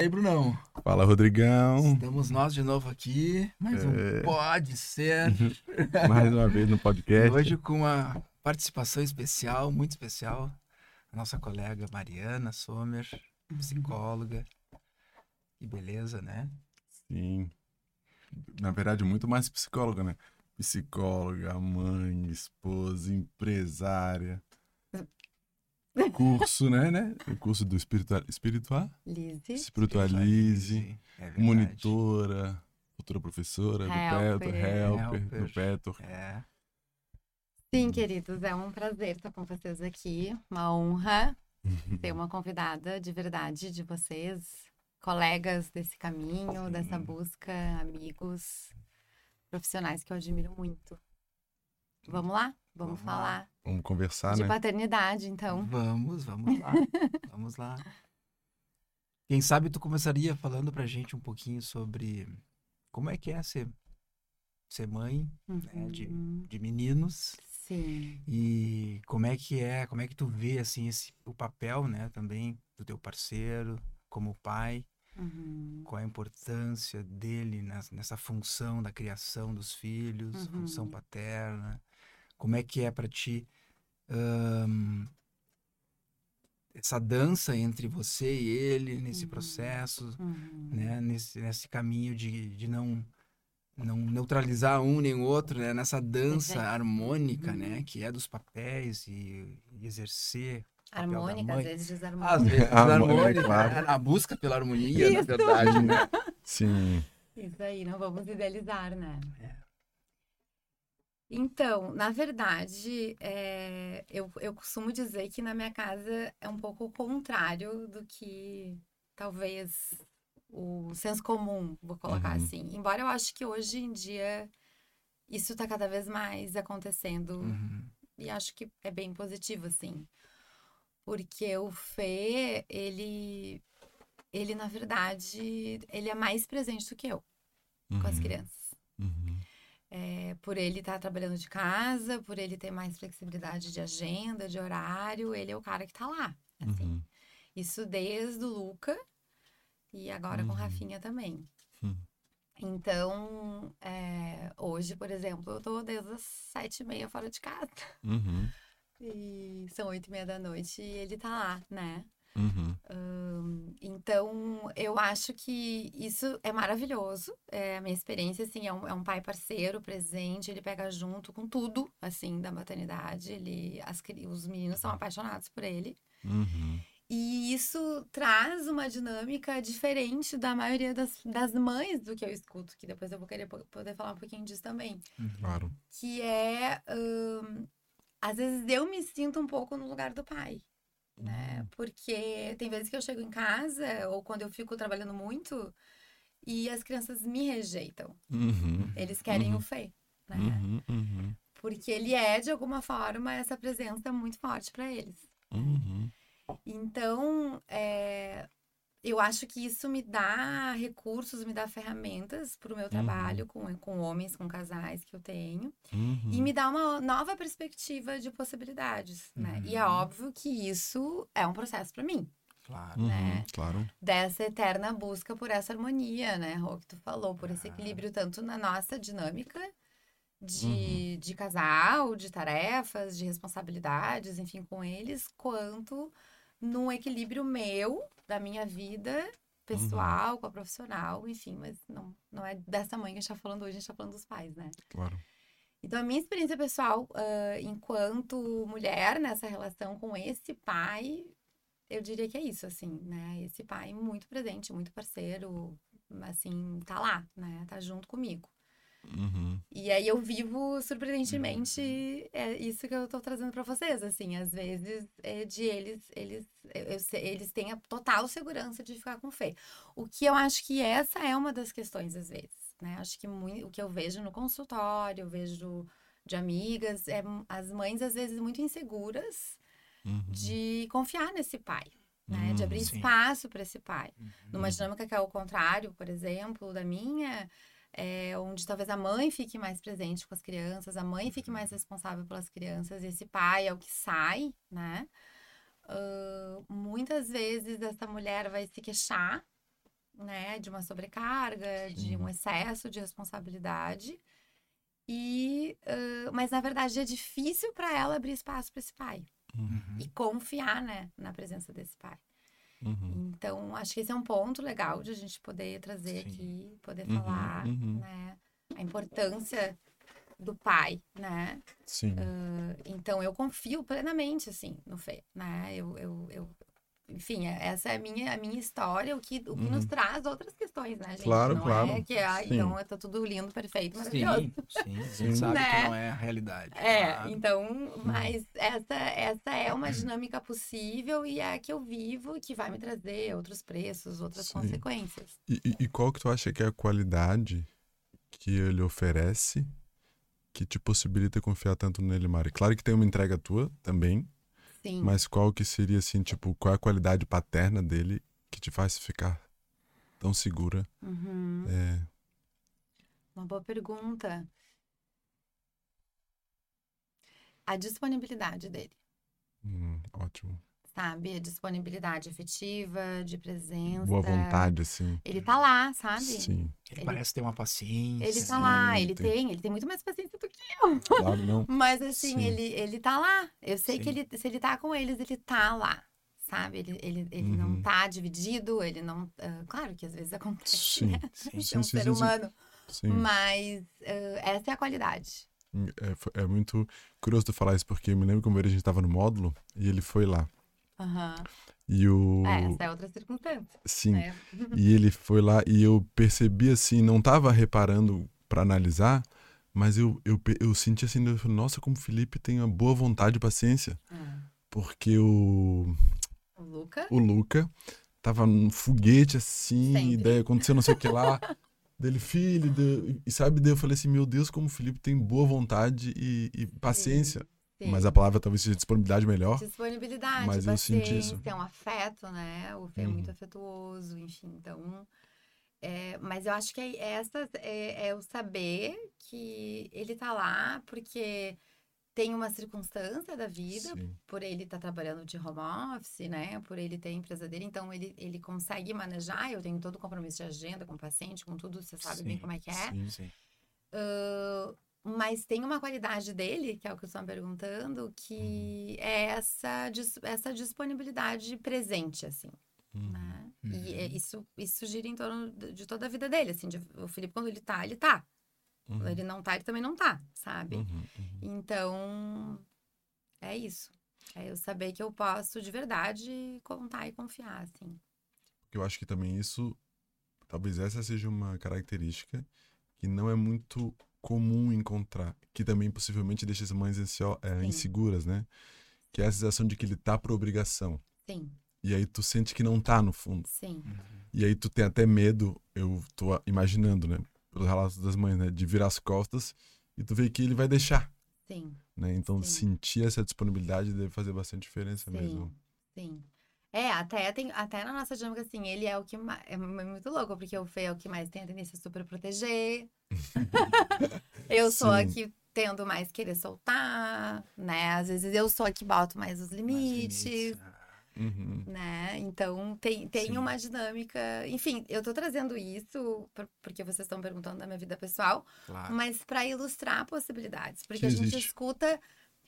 E aí, Brunão? Fala, Rodrigão. Estamos nós de novo aqui. Mais um É. Pode Ser. Mais uma vez no podcast. Hoje com uma participação especial, muito especial. A nossa colega Mariana Sommer, psicóloga. Que beleza, né? Sim. Na verdade, muito mais psicóloga, né? Psicóloga, mãe, esposa, empresária. Curso, né, né? O curso do espiritual, espiritual? Lise. Espiritualize, É monitora, futura professora do Helper. Petor, helper, Helper. do Petor. É. Sim, queridos, é um prazer estar com vocês aqui. Uma honra ser uma convidada de verdade de vocês, colegas desse caminho, dessa busca, amigos, profissionais que eu admiro muito. Vamos lá? Vamos, Vamos lá. falar Vamos conversar, de né? paternidade, então. Vamos, vamos lá. vamos lá. Quem sabe tu começaria falando pra gente um pouquinho sobre como é que é ser, ser mãe né, de, Uhum. de meninos Sim. e como é que é, como é que tu vê assim esse, o papel, né, também do teu parceiro como pai, Uhum. qual a importância dele nessa, nessa função da criação dos filhos, Uhum. função paterna, como é que é pra ti ahn, essa dança entre você e ele nesse Uhum. processo, Uhum. né, nesse, nesse caminho de, de não não neutralizar um nem o outro, né, nessa dança harmônica, Uhum. né, que é dos papéis e, e exercer Harmônica, às vezes às desarmônica. vezes Harmônica, harmônica, claro. né, a busca pela harmonia, na Isso. verdade, né? Sim. Isso aí, não vamos idealizar, né? É. Então, na verdade, é, eu, eu costumo dizer que na minha casa é um pouco o contrário do que talvez o senso comum, vou colocar Uhum. assim. Embora eu acho que hoje em dia isso está cada vez mais acontecendo Uhum. e acho que é bem positivo, assim. Porque o Fê, ele, ele, na verdade, ele é mais presente do que eu com as Uhum, crianças. uhum, É, por ele estar trabalhando de casa, por ele ter mais flexibilidade de agenda, de horário, ele é o cara que tá lá, assim. uhum, Isso desde o Luca e agora com o Uhum. Rafinha também. uhum. Então, é, hoje, por exemplo, eu tô desde as sete e meia fora de casa. Uhum, E são oito e meia da noite e ele tá lá, né? Uhum, Então, eu acho que isso é maravilhoso. É, a minha experiência, assim, é um, é um pai parceiro, presente, ele pega junto com tudo, assim, da maternidade. Ele, as, os meninos são apaixonados por ele. uhum. E isso traz uma dinâmica diferente da maioria das, das mães do que eu escuto, que depois eu vou querer po- poder falar um pouquinho disso também. Claro. Que é, hum, às vezes eu me sinto um pouco no lugar do pai né? Porque tem vezes que eu chego em casa ou quando eu fico trabalhando muito e as crianças me rejeitam. Uhum, Eles querem Uhum. o Fê, né? uhum, uhum, Porque ele é, de alguma forma, essa presença muito forte para eles. uhum. Então, é, eu acho que isso me dá recursos, me dá ferramentas para o meu trabalho com, com homens, com casais que eu tenho. Uhum. E me dá uma nova perspectiva de possibilidades, né? E é Uhum. óbvio que isso é um processo para mim. Claro. Uhum, né? Claro. dessa eterna busca por essa harmonia, né, Rô, que tu falou, por esse equilíbrio tanto na nossa dinâmica de, Uhum. de casal, de tarefas, de responsabilidades, enfim, com eles, quanto num equilíbrio meu, da minha vida pessoal, com a profissional, enfim, mas não, não é dessa mãe que a gente tá falando hoje, a gente tá falando dos pais, né? Claro. Então, a minha experiência pessoal, ah, enquanto mulher nessa relação com esse pai, eu diria que é isso, assim, né? Esse pai muito presente, muito parceiro, assim, tá lá, né? Tá junto comigo. Uhum. E aí eu vivo surpreendentemente é isso que eu tô trazendo pra vocês, assim, às vezes é de eles, eles, eu- eles têm a total segurança de ficar com fé. O que eu acho que essa é uma das questões às vezes, né? Acho que mui- o que eu vejo no consultório, eu vejo de amigas, é as mães às vezes muito inseguras Uhum. de confiar nesse pai, né? De Hum, abrir sim. espaço para esse pai. Uhum. Numa dinâmica que é o contrário, por exemplo, da minha, é, onde talvez a mãe fique mais presente com as crianças, a mãe fique mais responsável pelas crianças, esse pai é o que sai, né? Ah, muitas vezes essa mulher vai se queixar né, de uma sobrecarga, de um excesso de responsabilidade. E, uh, mas na verdade é difícil para ela abrir espaço para esse pai Uhum. e confiar, né, na presença desse pai. Uhum. Então, acho que esse é um ponto legal de a gente poder trazer Sim. aqui, poder Uhum, falar, uhum. né, a importância do pai, né? Sim. Então, eu confio plenamente, assim, no Fê, né? Eu, eu, eu- enfim, é- essa é a minha, a minha história, o que, o que nos traz outras questões, né, gente? Uhum. Claro, não claro. é que, ah, Sim. então, tá tudo lindo, perfeito, Sim, maravilhoso. sim. A Sim. gente sabe Né? que não é a realidade. É, claro. então, mas essa, essa é uma dinâmica possível e é a que eu vivo e que vai me trazer outros preços, outras Sim. consequências. E, e- e qual que tu acha que é a qualidade que ele oferece que te possibilita confiar tanto nele, Mari? Claro que tem uma entrega tua também, Sim. mas qual que seria assim, tipo, qual é a qualidade paterna dele que te faz ficar tão segura? Uhum. É, Uma boa pergunta. A disponibilidade dele, hum, ótimo. Sabe? A disponibilidade afetiva, de presença. Boa vontade, assim. Ele tá lá, sabe? Sim. Ele, ele- parece ter uma paciência. Ele tá Sim, lá, ele tem- tem, ele tem muito mais paciência do que eu. Claro, não. Mas assim, Sim. ele, ele tá lá. Eu sei que Sim. ele, se ele tá com eles, ele tá lá. Sabe? Ele, ele, ele não Uhum. tá dividido, ele não. ah, claro que às vezes acontece, Sim. né? Sim. Ser Sim, um sim, ser sim, humano. Sim. Mas ah, essa é a qualidade. É, é muito curioso tu falar isso, porque eu me lembro que uma vez a gente tava no módulo e ele foi lá. Aham. E o. É, essa é outra circunstância. Sim. Né? E ele foi lá e eu percebi assim, não tava reparando pra analisar, mas eu, eu, eu senti assim, eu falei, nossa, como o Felipe tem uma boa vontade e paciência. Ah, Porque o, O Luca. o Luca tava num foguete assim, Sempre. daí aconteceu não sei o que lá. Dele, filho, daí- e sabe, daí eu falei assim, meu Deus, como o Felipe tem boa vontade e, e paciência. Sim. Mas a palavra talvez seja disponibilidade melhor. Disponibilidade, Mas eu senti isso. paciência, um afeto, né? O Fê é Uhum. muito afetuoso, enfim, então... é, mas eu acho que é, essa, é, é o saber que ele tá lá porque tem uma circunstância da vida, Sim. por ele estar trabalhando de home office, né? Por ele ter a empresa dele, então ele, ele consegue manejar. Eu tenho todo o compromisso de agenda com o paciente, com tudo, você sabe bem Sim, como é que é. Sim. Sim. Ah, mas tem uma qualidade dele, que é o que eu estou perguntando, que é essa, essa disponibilidade presente, assim, Uhum. né? Uhum. E é- isso, isso gira em torno de toda a vida dele, assim. de- o Felipe, quando ele tá, ele tá. Uhum. Quando ele não tá, ele também não tá, sabe? Uhum. Uhum. Então, é isso. É eu saber que eu posso, de verdade, contar e confiar, assim. Eu acho que também isso, talvez essa seja uma característica que não é muito comum encontrar, que também possivelmente deixa as mães ansio- é, inseguras, né? Que é a sensação de que ele tá por obrigação. Sim, E aí tu sente que não tá no fundo. sim. Uhum. E aí tu tem até medo, eu tô imaginando, né? Pelos relatos das mães, né? De virar as costas e tu vê que ele vai deixar, Sim. né? Então Sim. sentir essa disponibilidade deve fazer bastante diferença Sim, mesmo. sim. É, até, tem, até na nossa dinâmica, assim, ele é o que mais. É muito louco, porque o Fê é o que mais tem a tendência a super proteger. eu sou a Sim. que tendo mais querer soltar, né? Às vezes eu sou a que boto mais os Mais limites. ah, Uhum. Né? Então tem, tem Sim. uma dinâmica. Enfim, eu tô trazendo isso por- porque vocês estão perguntando da minha vida pessoal, Claro. mas para ilustrar possibilidades. Porque Que a gente existe. escuta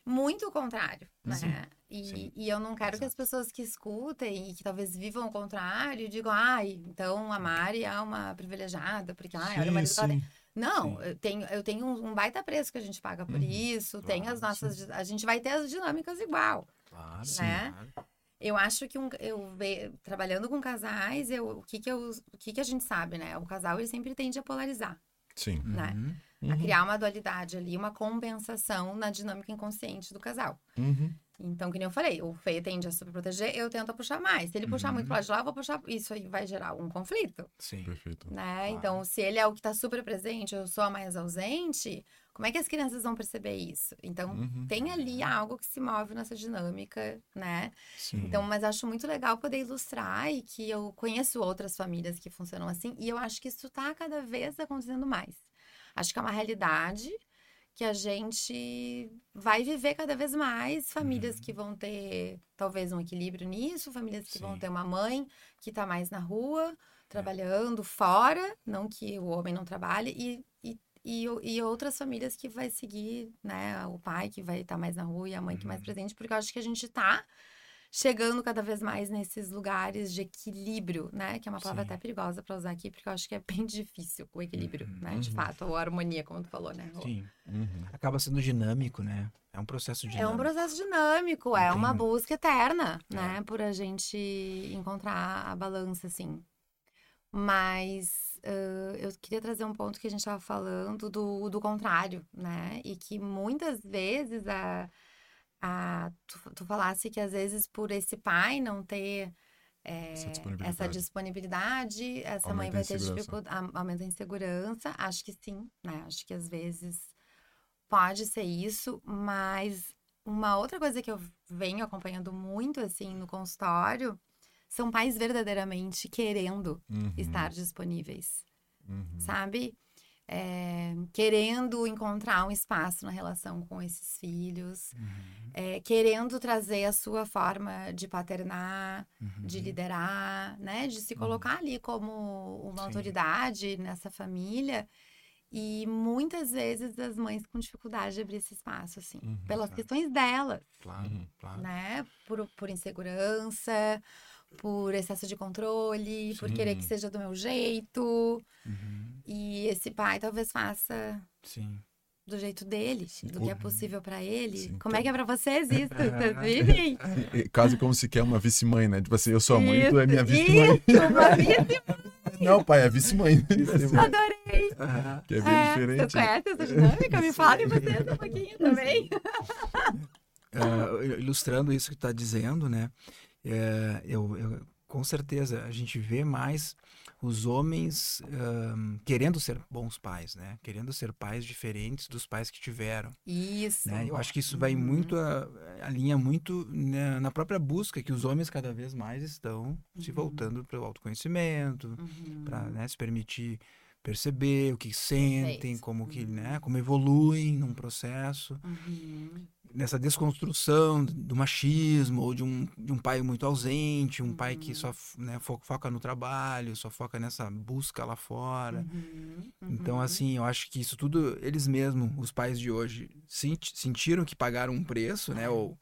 muito o contrário, né? Sim, E, sim. e eu não quero que as pessoas que escutem e que talvez vivam o contrário digam, ai, então a Mari é uma privilegiada, porque, ai, olha o marido sim. Não, eu tenho, eu tenho um, baita preço que a gente paga por Uhum, isso, tem as claro, nossas. A gente vai ter as dinâmicas igual. Claro, né? claro. Eu acho que um, eu ve, trabalhando com casais, eu, o, que, que, eu, o que, que a gente sabe, né? O casal ele sempre tende a polarizar, Sim. né? Uhum. A Uhum. criar uma dualidade ali, uma compensação na dinâmica inconsciente do casal. Uhum. Então, que nem eu falei, o Fê tende a superproteger, eu tento puxar mais. Se ele puxar Uhum. muito pro lado de lá, eu vou puxar. Isso aí vai gerar um conflito, Sim. Perfeito. né? Claro. Então, se ele é o que tá super presente, eu sou a mais ausente, como é que as crianças vão perceber isso? Então, Uhum. tem ali algo que se move nessa dinâmica, né? Sim. Então, mas acho muito legal poder ilustrar e que eu conheço outras famílias que funcionam assim, e eu acho que isso tá cada vez acontecendo mais. Acho que é uma realidade que a gente vai viver cada vez mais famílias que vão ter talvez um equilíbrio nisso, famílias que vão Sim. ter uma mãe que tá mais na rua, trabalhando fora, não que o homem não trabalhe, e, e, e, e outras famílias que vai seguir, né? O pai que vai estar mais na rua e a mãe que mais Uhum. presente, porque eu acho que a gente tá chegando cada vez mais nesses lugares de equilíbrio, né? Que é uma palavra Sim. até perigosa para usar aqui, porque eu acho que é bem difícil o equilíbrio, Uhum. né? De Uhum. fato, ou a harmonia, como tu falou, né? Sim. Uhum. Acaba sendo dinâmico, né? É um processo É dinâmico. um processo dinâmico, é uma busca eterna, É. né? Por a gente encontrar a balança, assim. Mas ãh, eu queria trazer um ponto que a gente estava falando do, do contrário, né? E que muitas vezes a, a tu, tu falasse que às vezes por esse pai não ter é, Essa essa disponibilidade. disponibilidade, essa mãe Aumenta a vai ter dificuldade, aumenta a insegurança. Acho que sim, né? Acho que às vezes pode ser isso, mas uma outra coisa que eu venho acompanhando muito assim no consultório são pais verdadeiramente querendo Uhum. estar disponíveis, Uhum. sabe? É, querendo encontrar um espaço na relação com esses filhos, Uhum, é, querendo trazer a sua forma de paternar, uhum. de liderar, né? De se colocar ali como uma Sim. autoridade nessa família. E muitas vezes as mães com dificuldade de abrir esse espaço, assim, Uhum, pelas claro. questões delas, Claro, Uhum. claro. né? Por, por insegurança, por excesso de controle, por querer que Sim. seja do meu jeito. Uhum, E esse pai talvez faça Sim. do jeito dele, Sim. do que é Uhum. possível pra ele. Sim, Como é então- que é pra vocês isso? Vocês vivem? Quase como se quer uma vice-mãe, né? Tipo assim, eu sou a mãe, tu é minha vice-mãe. Isso, uma vice- Não, pai, é vice-mãe. Adorei! que é bem É, diferente. Vocês conhecem essa dinâmica? Me falem vocês um pouquinho também. Ah, ilustrando isso que tu tá dizendo, né? É, eu, eu- com certeza a gente vê mais os homens querendo ser bons pais, né? Querendo ser pais diferentes dos pais que tiveram. Isso. né? Eu acho que isso vai Uhum. muito, a, alinha muito né, na própria busca que os homens cada vez mais estão se Uhum. voltando para o autoconhecimento, Uhum. para se permitir perceber o que sentem, como que, Uhum. né, como evoluem num processo, Uhum. nessa desconstrução do machismo ou de um, de um pai muito ausente, um pai que Uhum. só né, fo- foca no trabalho, só foca nessa busca lá fora. Uhum. Então, Uhum. assim, eu acho que isso tudo, eles mesmos, os pais de hoje, senti- sentiram que pagaram um preço, né? Ou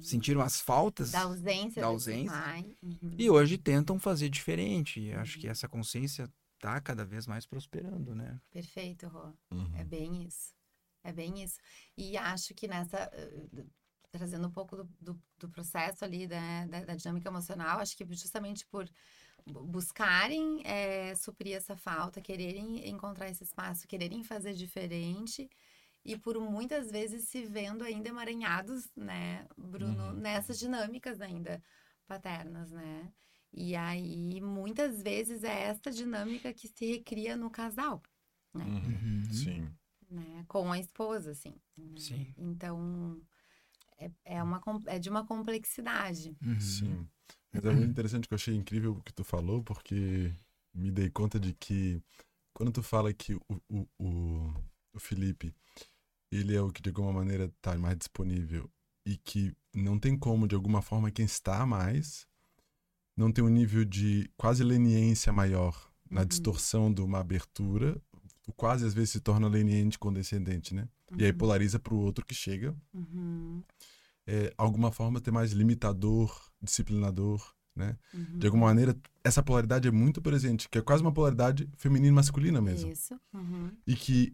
sentiram as faltas. Da ausência. da ausência. pai. Uhum. E hoje tentam fazer diferente. E acho que essa consciência tá cada vez mais prosperando, né? Perfeito, Rô. Uhum. É bem isso. É bem isso. E acho que nessa. eh, Trazendo um pouco do, do, do processo ali, né, da, da dinâmica emocional, acho que justamente por bu- buscarem eh, suprir essa falta, quererem encontrar esse espaço, quererem fazer diferente, e por muitas vezes se vendo ainda emaranhados, né, Bruno, Uhum. nessas dinâmicas ainda paternas, né? E aí, muitas vezes, é essa dinâmica que se recria no casal, né? Uhum. Uhum. Sim. né? Com a esposa, assim. né? Sim. Então, é, é, uma, é de uma complexidade. Uhum. Sim. Mas é muito interessante que eu achei incrível o que tu falou, porque me dei conta de que quando tu fala que o, o, o, o Felipe, ele é o que de alguma maneira tá mais disponível e que não tem como, de alguma forma, quem está mais não tem um nível de quase leniência maior na Uhum. distorção de uma abertura, tu quase às vezes se torna leniente condescendente, né? E aí polariza pro outro que chega Uhum, é, alguma forma ter mais limitador, disciplinador, né? uhum. De alguma maneira, essa polaridade é muito presente, que é quase uma polaridade feminina e masculina mesmo. Isso. Uhum, E que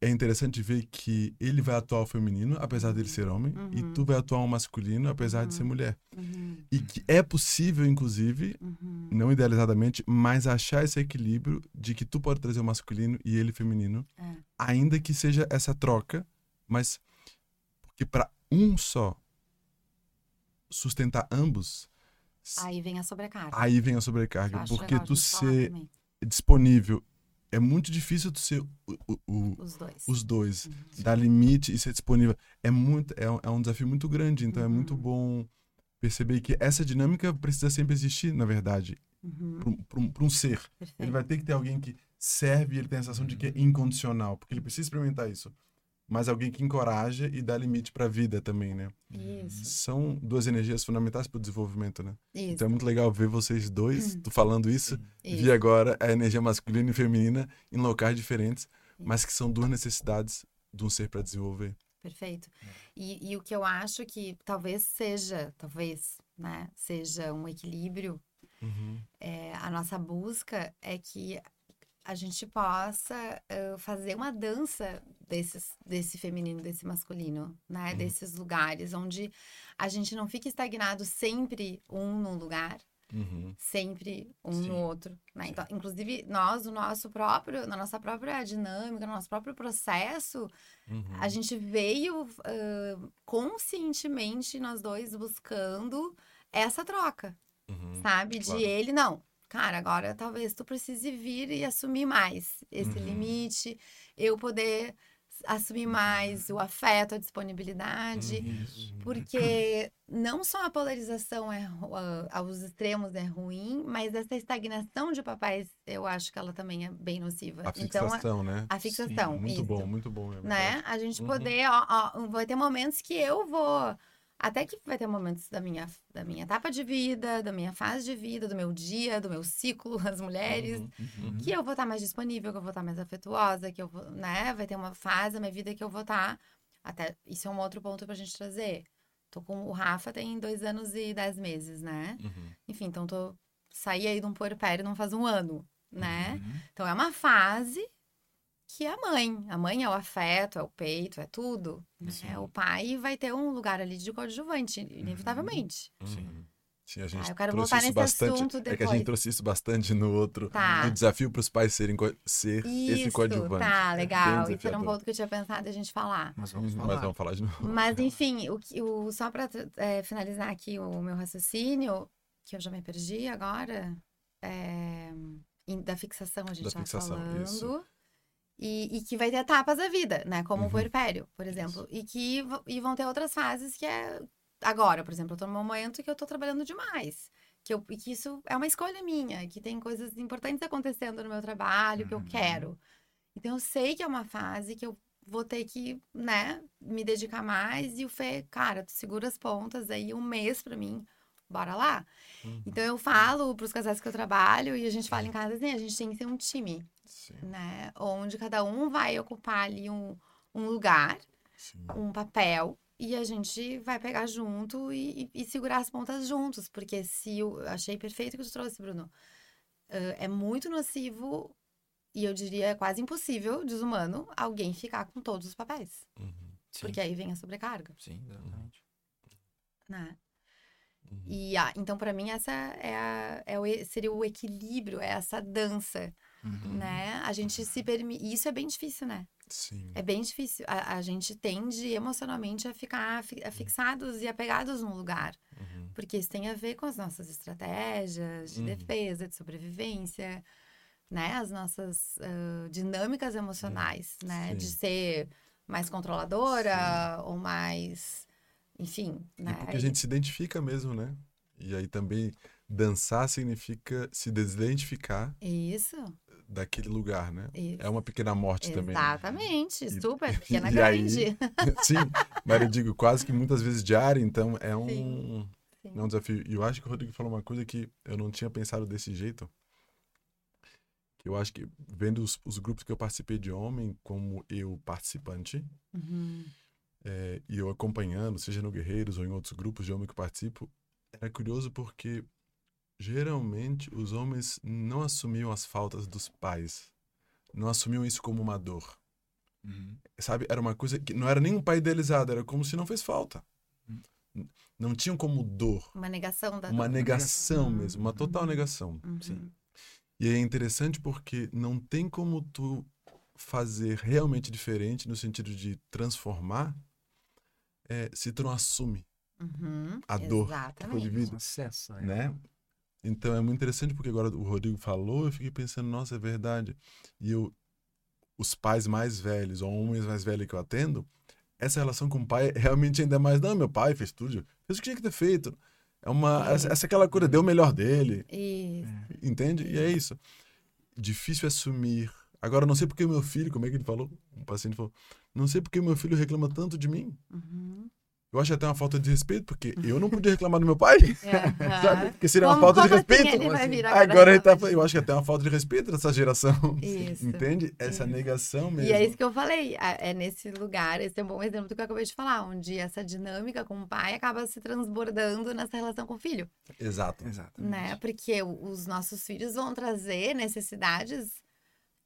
é interessante ver que ele vai atuar o feminino, apesar dele ser homem, e Uhum. tu vai atuar o masculino, apesar de ser Uhum. mulher. uhum, E que é possível, inclusive, uhum. não idealizadamente, mas achar esse equilíbrio de que tu pode trazer o masculino e ele feminino, É. ainda que seja essa troca, mas porque para um só sustentar ambos, Aí vem a sobrecarga. aí vem a sobrecarga, porque tu ser disponível é muito difícil tu ser o- o- o- Os dois. os dois, Uhum. dar limite e ser disponível. É muito é um, é um desafio muito grande, então é muito Uhum. bom perceber que essa dinâmica precisa sempre existir, na verdade, Uhum, para um ser. Ele perfeito. vai ter que ter alguém que serve e ele tem a sensação de que é incondicional, porque ele precisa experimentar isso. Mas alguém que encoraja e dá limite para a vida também, né? Isso, São duas energias fundamentais para o desenvolvimento, né? isso, Então é muito legal ver vocês dois, tu falando isso, isso. vi agora a energia masculina e feminina em locais diferentes, mas que são duas necessidades de um ser para desenvolver. Perfeito. E, e o que eu acho que talvez seja, talvez, né, seja um equilíbrio, é, a nossa busca é que a gente possa eh, fazer uma dança desses, desse feminino, desse masculino, né? Desses lugares onde a gente não fica estagnado sempre um num lugar, Uhum. sempre um Sim. no outro, né? Então, inclusive, nós, o nosso próprio, na nossa própria dinâmica, no nosso próprio processo, Uhum. a gente veio ah, conscientemente, nós dois, buscando essa troca, Uhum. sabe? claro. De ele, não. Cara, agora talvez tu precise vir e assumir mais esse Uhum. limite, eu poder assumir mais o afeto, a disponibilidade. Uhum. Porque não só a polarização é, aos extremos é ruim, mas essa estagnação de papéis, eu acho que ela também é bem nociva. A então, a, fixação, né? a fixação, Muito isso, bom, muito bom. é né? A gente Uhum. poder, ó, ó, vai ter momentos que eu vou, até que vai ter momentos da minha, da minha etapa de vida, da minha fase de vida, do meu dia, do meu ciclo, as mulheres, Uhum. Uhum. que eu vou estar mais disponível, que eu vou estar mais afetuosa, que eu vou, né? Vai ter uma fase da minha vida que eu vou estar. Até isso é um outro ponto pra gente trazer. Tô com o Rafa tem dois anos e dez meses, né? Uhum. Enfim, então tô saí aí de um puerpério não faz um ano, né? Uhum. Então é uma fase que é a mãe. A mãe é o afeto, é o peito, é tudo. Né? O pai vai ter um lugar ali de coadjuvante, inevitavelmente. Uhum. Sim, a gente Ah, eu quero trouxe voltar isso nesse bastante. assunto É que a depois. gente trouxe isso bastante no outro. Tá. O desafio para os pais serem ser esse Isso, coadjuvante. tá, É legal. Isso era um ponto que eu tinha pensado a gente falar. Mas vamos Uhum. falar. Mas vamos falar de novo. Mas, enfim, o, o, só para finalizar aqui o meu raciocínio, que eu já me perdi agora, é, da fixação a gente Da estava fixação, falando. isso. E, e que vai ter etapas da vida, né? Como Uhum. o puerpério, por exemplo. E que e vão ter outras fases que é... Agora, por exemplo, eu tô num momento que eu tô trabalhando demais. Que eu, e que isso é uma escolha minha. Que tem coisas importantes acontecendo no meu trabalho que eu Uhum. quero. Então, eu sei que é uma fase que eu vou ter que, né, me dedicar mais. E o Fê, cara, tu segura as pontas aí um mês pra mim. Bora lá. Uhum. Então, eu falo pros casais que eu trabalho e a gente fala em casa assim, a gente tem que ser um time Sim, né? Onde cada um vai ocupar ali um, um lugar, sim. um papel, e a gente vai pegar junto e, e- e segurar as pontas juntos. Porque se eu achei perfeito o que tu trouxe, Bruno. Ah, é muito nocivo, e eu diria quase impossível, desumano, alguém ficar com todos os papéis. Uhum. Porque aí vem a sobrecarga, sim, exatamente. né? Uhum. E ah, então, para mim, essa é, a, é o, seria o equilíbrio, é essa dança, Uhum. né? A gente se permite. E isso é bem difícil, né? Sim. É bem difícil. A, a gente tende emocionalmente a ficar fi- a fixados e apegados num lugar. Uhum. Porque isso tem a ver com as nossas estratégias de Uhum. defesa, de sobrevivência, né? As nossas ah, dinâmicas emocionais, né? De Sim. ser mais controladora ou mais. Enfim, E né? porque a gente se identifica mesmo, né? E aí também dançar significa se desidentificar Isso, daquele lugar, né? isso. É uma pequena morte também. Exatamente, E- super pequena e aí- grande. Sim, mas eu digo quase que muitas vezes diário, então é um, Sim, sim. é um desafio. E eu acho que o Rodrigo falou uma coisa que eu não tinha pensado desse jeito. Que eu acho que, vendo os, os grupos que eu participei de homem, como eu participante, Uhum. é, e eu acompanhando, seja no Guerreiros ou em outros grupos de homem que eu participo, era curioso porque geralmente os homens não assumiam as faltas dos pais, não assumiam isso como uma dor. Uhum. Sabe, era uma coisa que não era nem um pai idealizado, era como se não fez falta. Hum. N- Não tinham como dor, Uma negação da uma dor. negação Uhum. mesmo, uma total negação. Uhum. Sim. E é interessante porque não tem como tu fazer realmente diferente no sentido de transformar é, se tu não assume, Uhum. A dor que foi Exatamente. vivida. Acessa, é. né? Então é muito interessante porque agora o Rodrigo falou, eu fiquei pensando, nossa, é verdade. E eu, os pais mais velhos, ou homens mais velhos que eu atendo, essa relação com o pai é realmente ainda mais, não, meu pai fez tudo, fez o que tinha que ter feito. É uma, essa, essa aquela coisa, deu o melhor dele, Isso. entende? E é isso. Difícil assumir. Agora, não sei porque o meu filho, como é que ele falou? Um paciente falou, Não sei porque meu filho reclama tanto de mim. Uhum. Eu acho até uma falta de respeito, porque eu não podia reclamar do meu pai. É, Sabe? Porque seria uma Como- falta de assim respeito. vir Agora, ele tá, eu acho que até uma falta de respeito dessa geração. Isso. Entende? Essa Isso. negação mesmo. E é isso que eu falei, é nesse lugar, esse é um bom exemplo do que eu acabei de falar, onde essa dinâmica com o pai acaba se transbordando nessa relação com o filho, Exato. Exatamente. né? Porque os nossos filhos vão trazer necessidades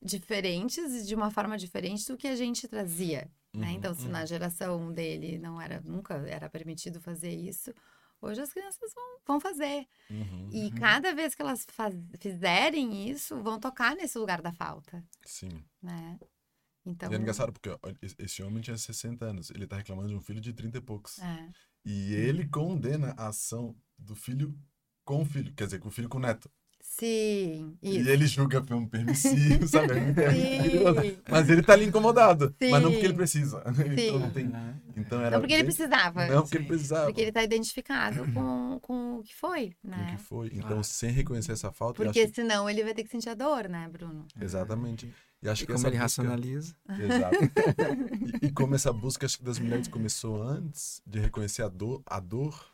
diferentes e de uma forma diferente do que a gente trazia, né? Uhum, Então, se uhum. na geração dele não era, nunca era permitido fazer isso, hoje as crianças vão, vão fazer. Uhum. E Uhum. cada vez que elas faz- fizerem isso, vão tocar nesse lugar da falta, Sim. né? Então, E é engraçado porque ó, esse- homem tinha 60 anos. Ele tá reclamando de um filho de 30 e poucos. é. E ele condena a ação do filho com o filho. Quer dizer, com o filho com o neto. Sim, E isso. ele julga como permissivo, sabe? Sim. Mas ele tá ali incomodado. Mas não Sim. porque ele precisa. Então não tem. Então era Não porque ele precisava. Não porque ele Sim. precisava. Porque ele tá identificado com, com o que foi, Com o né? que foi. Então, Claro. sem reconhecer essa falta, Porque acho senão ele vai ter que sentir a dor, né, Bruno? que... Exatamente. E acho que Porque essa ele busca... racionaliza. Exato. E, e como essa busca acho que das mulheres começou antes de reconhecer a dor, a dor,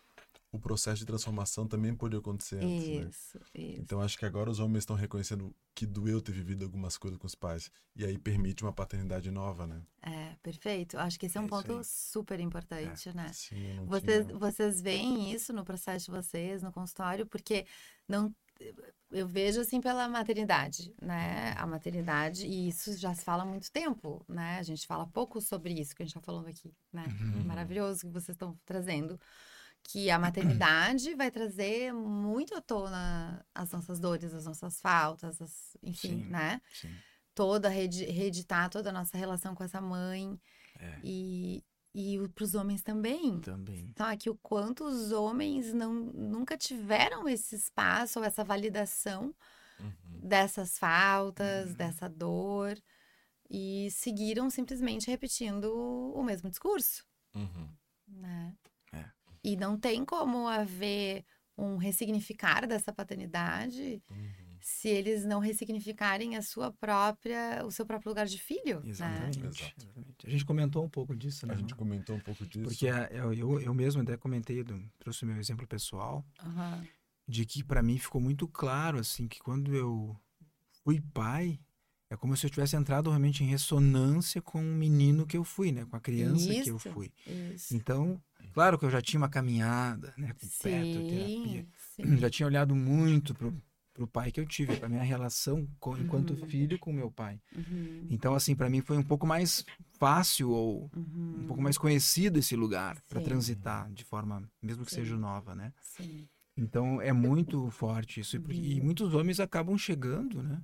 o processo de transformação também pôde acontecer antes, né? Isso, isso. Então acho que agora os homens estão reconhecendo que doeu ter vivido algumas coisas com os pais. E aí permite uma paternidade nova, né? É, perfeito. Acho que esse é um É ponto super importante, né? Sim, Vocês, tinha- vocês veem isso no processo de vocês, no consultório, porque não eu vejo assim pela maternidade, né? A maternidade, e isso já se fala há muito tempo, né? A gente fala pouco sobre isso que a gente está falando aqui, né? Uhum. Maravilhoso que vocês estão trazendo. Que a maternidade vai trazer muito à tona as nossas dores, as nossas faltas, as- enfim, Sim. né? Sim. Toda, reedi- reeditar toda a nossa relação com essa mãe. É. E, e para os homens também. Também. Só que o quanto os homens não, nunca tiveram esse espaço ou essa validação Uhum. dessas faltas, Uhum. dessa dor, e seguiram simplesmente repetindo o mesmo discurso, Uhum. né? É. E não tem como haver um ressignificar dessa paternidade Uhum. se eles não ressignificarem a sua própria, o seu próprio lugar de filho, né? Exatamente. Exato. exatamente. A gente comentou um pouco disso, né? A gente comentou um pouco disso. Porque é, eu, eu, eu mesmo até comentei, trouxe o meu exemplo pessoal, Aham. de que para mim ficou muito claro, assim, que quando eu fui pai, é como se eu tivesse entrado realmente em ressonância com o menino que eu fui, né? Com a criança que eu Isso. fui. Isso. Então, claro que eu já tinha uma caminhada, né? Com Sim, terapia. sim. Já tinha olhado muito pro, pro pai que eu tive, pra minha relação com, enquanto Uhum. filho com meu pai. Uhum, Então, assim, para mim foi um pouco mais fácil ou uhum. um pouco mais conhecido esse lugar para transitar de forma, mesmo que Sim. seja nova, né? Sim. Então é muito forte isso. E E Uhum. muitos homens acabam chegando, né?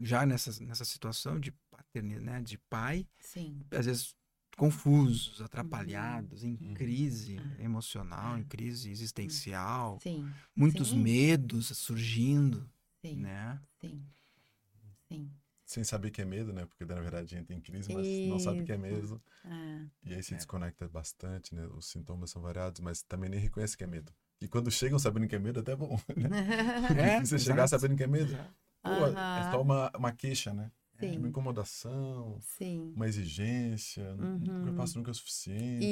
Já nessa, nessa situação de paternidade, né? de pai, Sim. às vezes confusos, atrapalhados, em Uhum. crise emocional, em crise existencial, Sim. muitos Sim. medos surgindo, Sim. né? Sim. Sim. Sem saber que é medo, né? Porque na verdade a gente tem crise, mas não sabe o que é Isso. mesmo. É. E aí se É. desconecta bastante, né? Os sintomas são variados, mas também nem reconhece que é medo. E quando chegam sabendo que é medo, até é bom. Né? É, Se você chegar sabendo que é medo, pô, é só uma, uma queixa, né? Sim. Uma incomodação, Sim. uma exigência. Uhum. Eu faço nunca é o suficiente.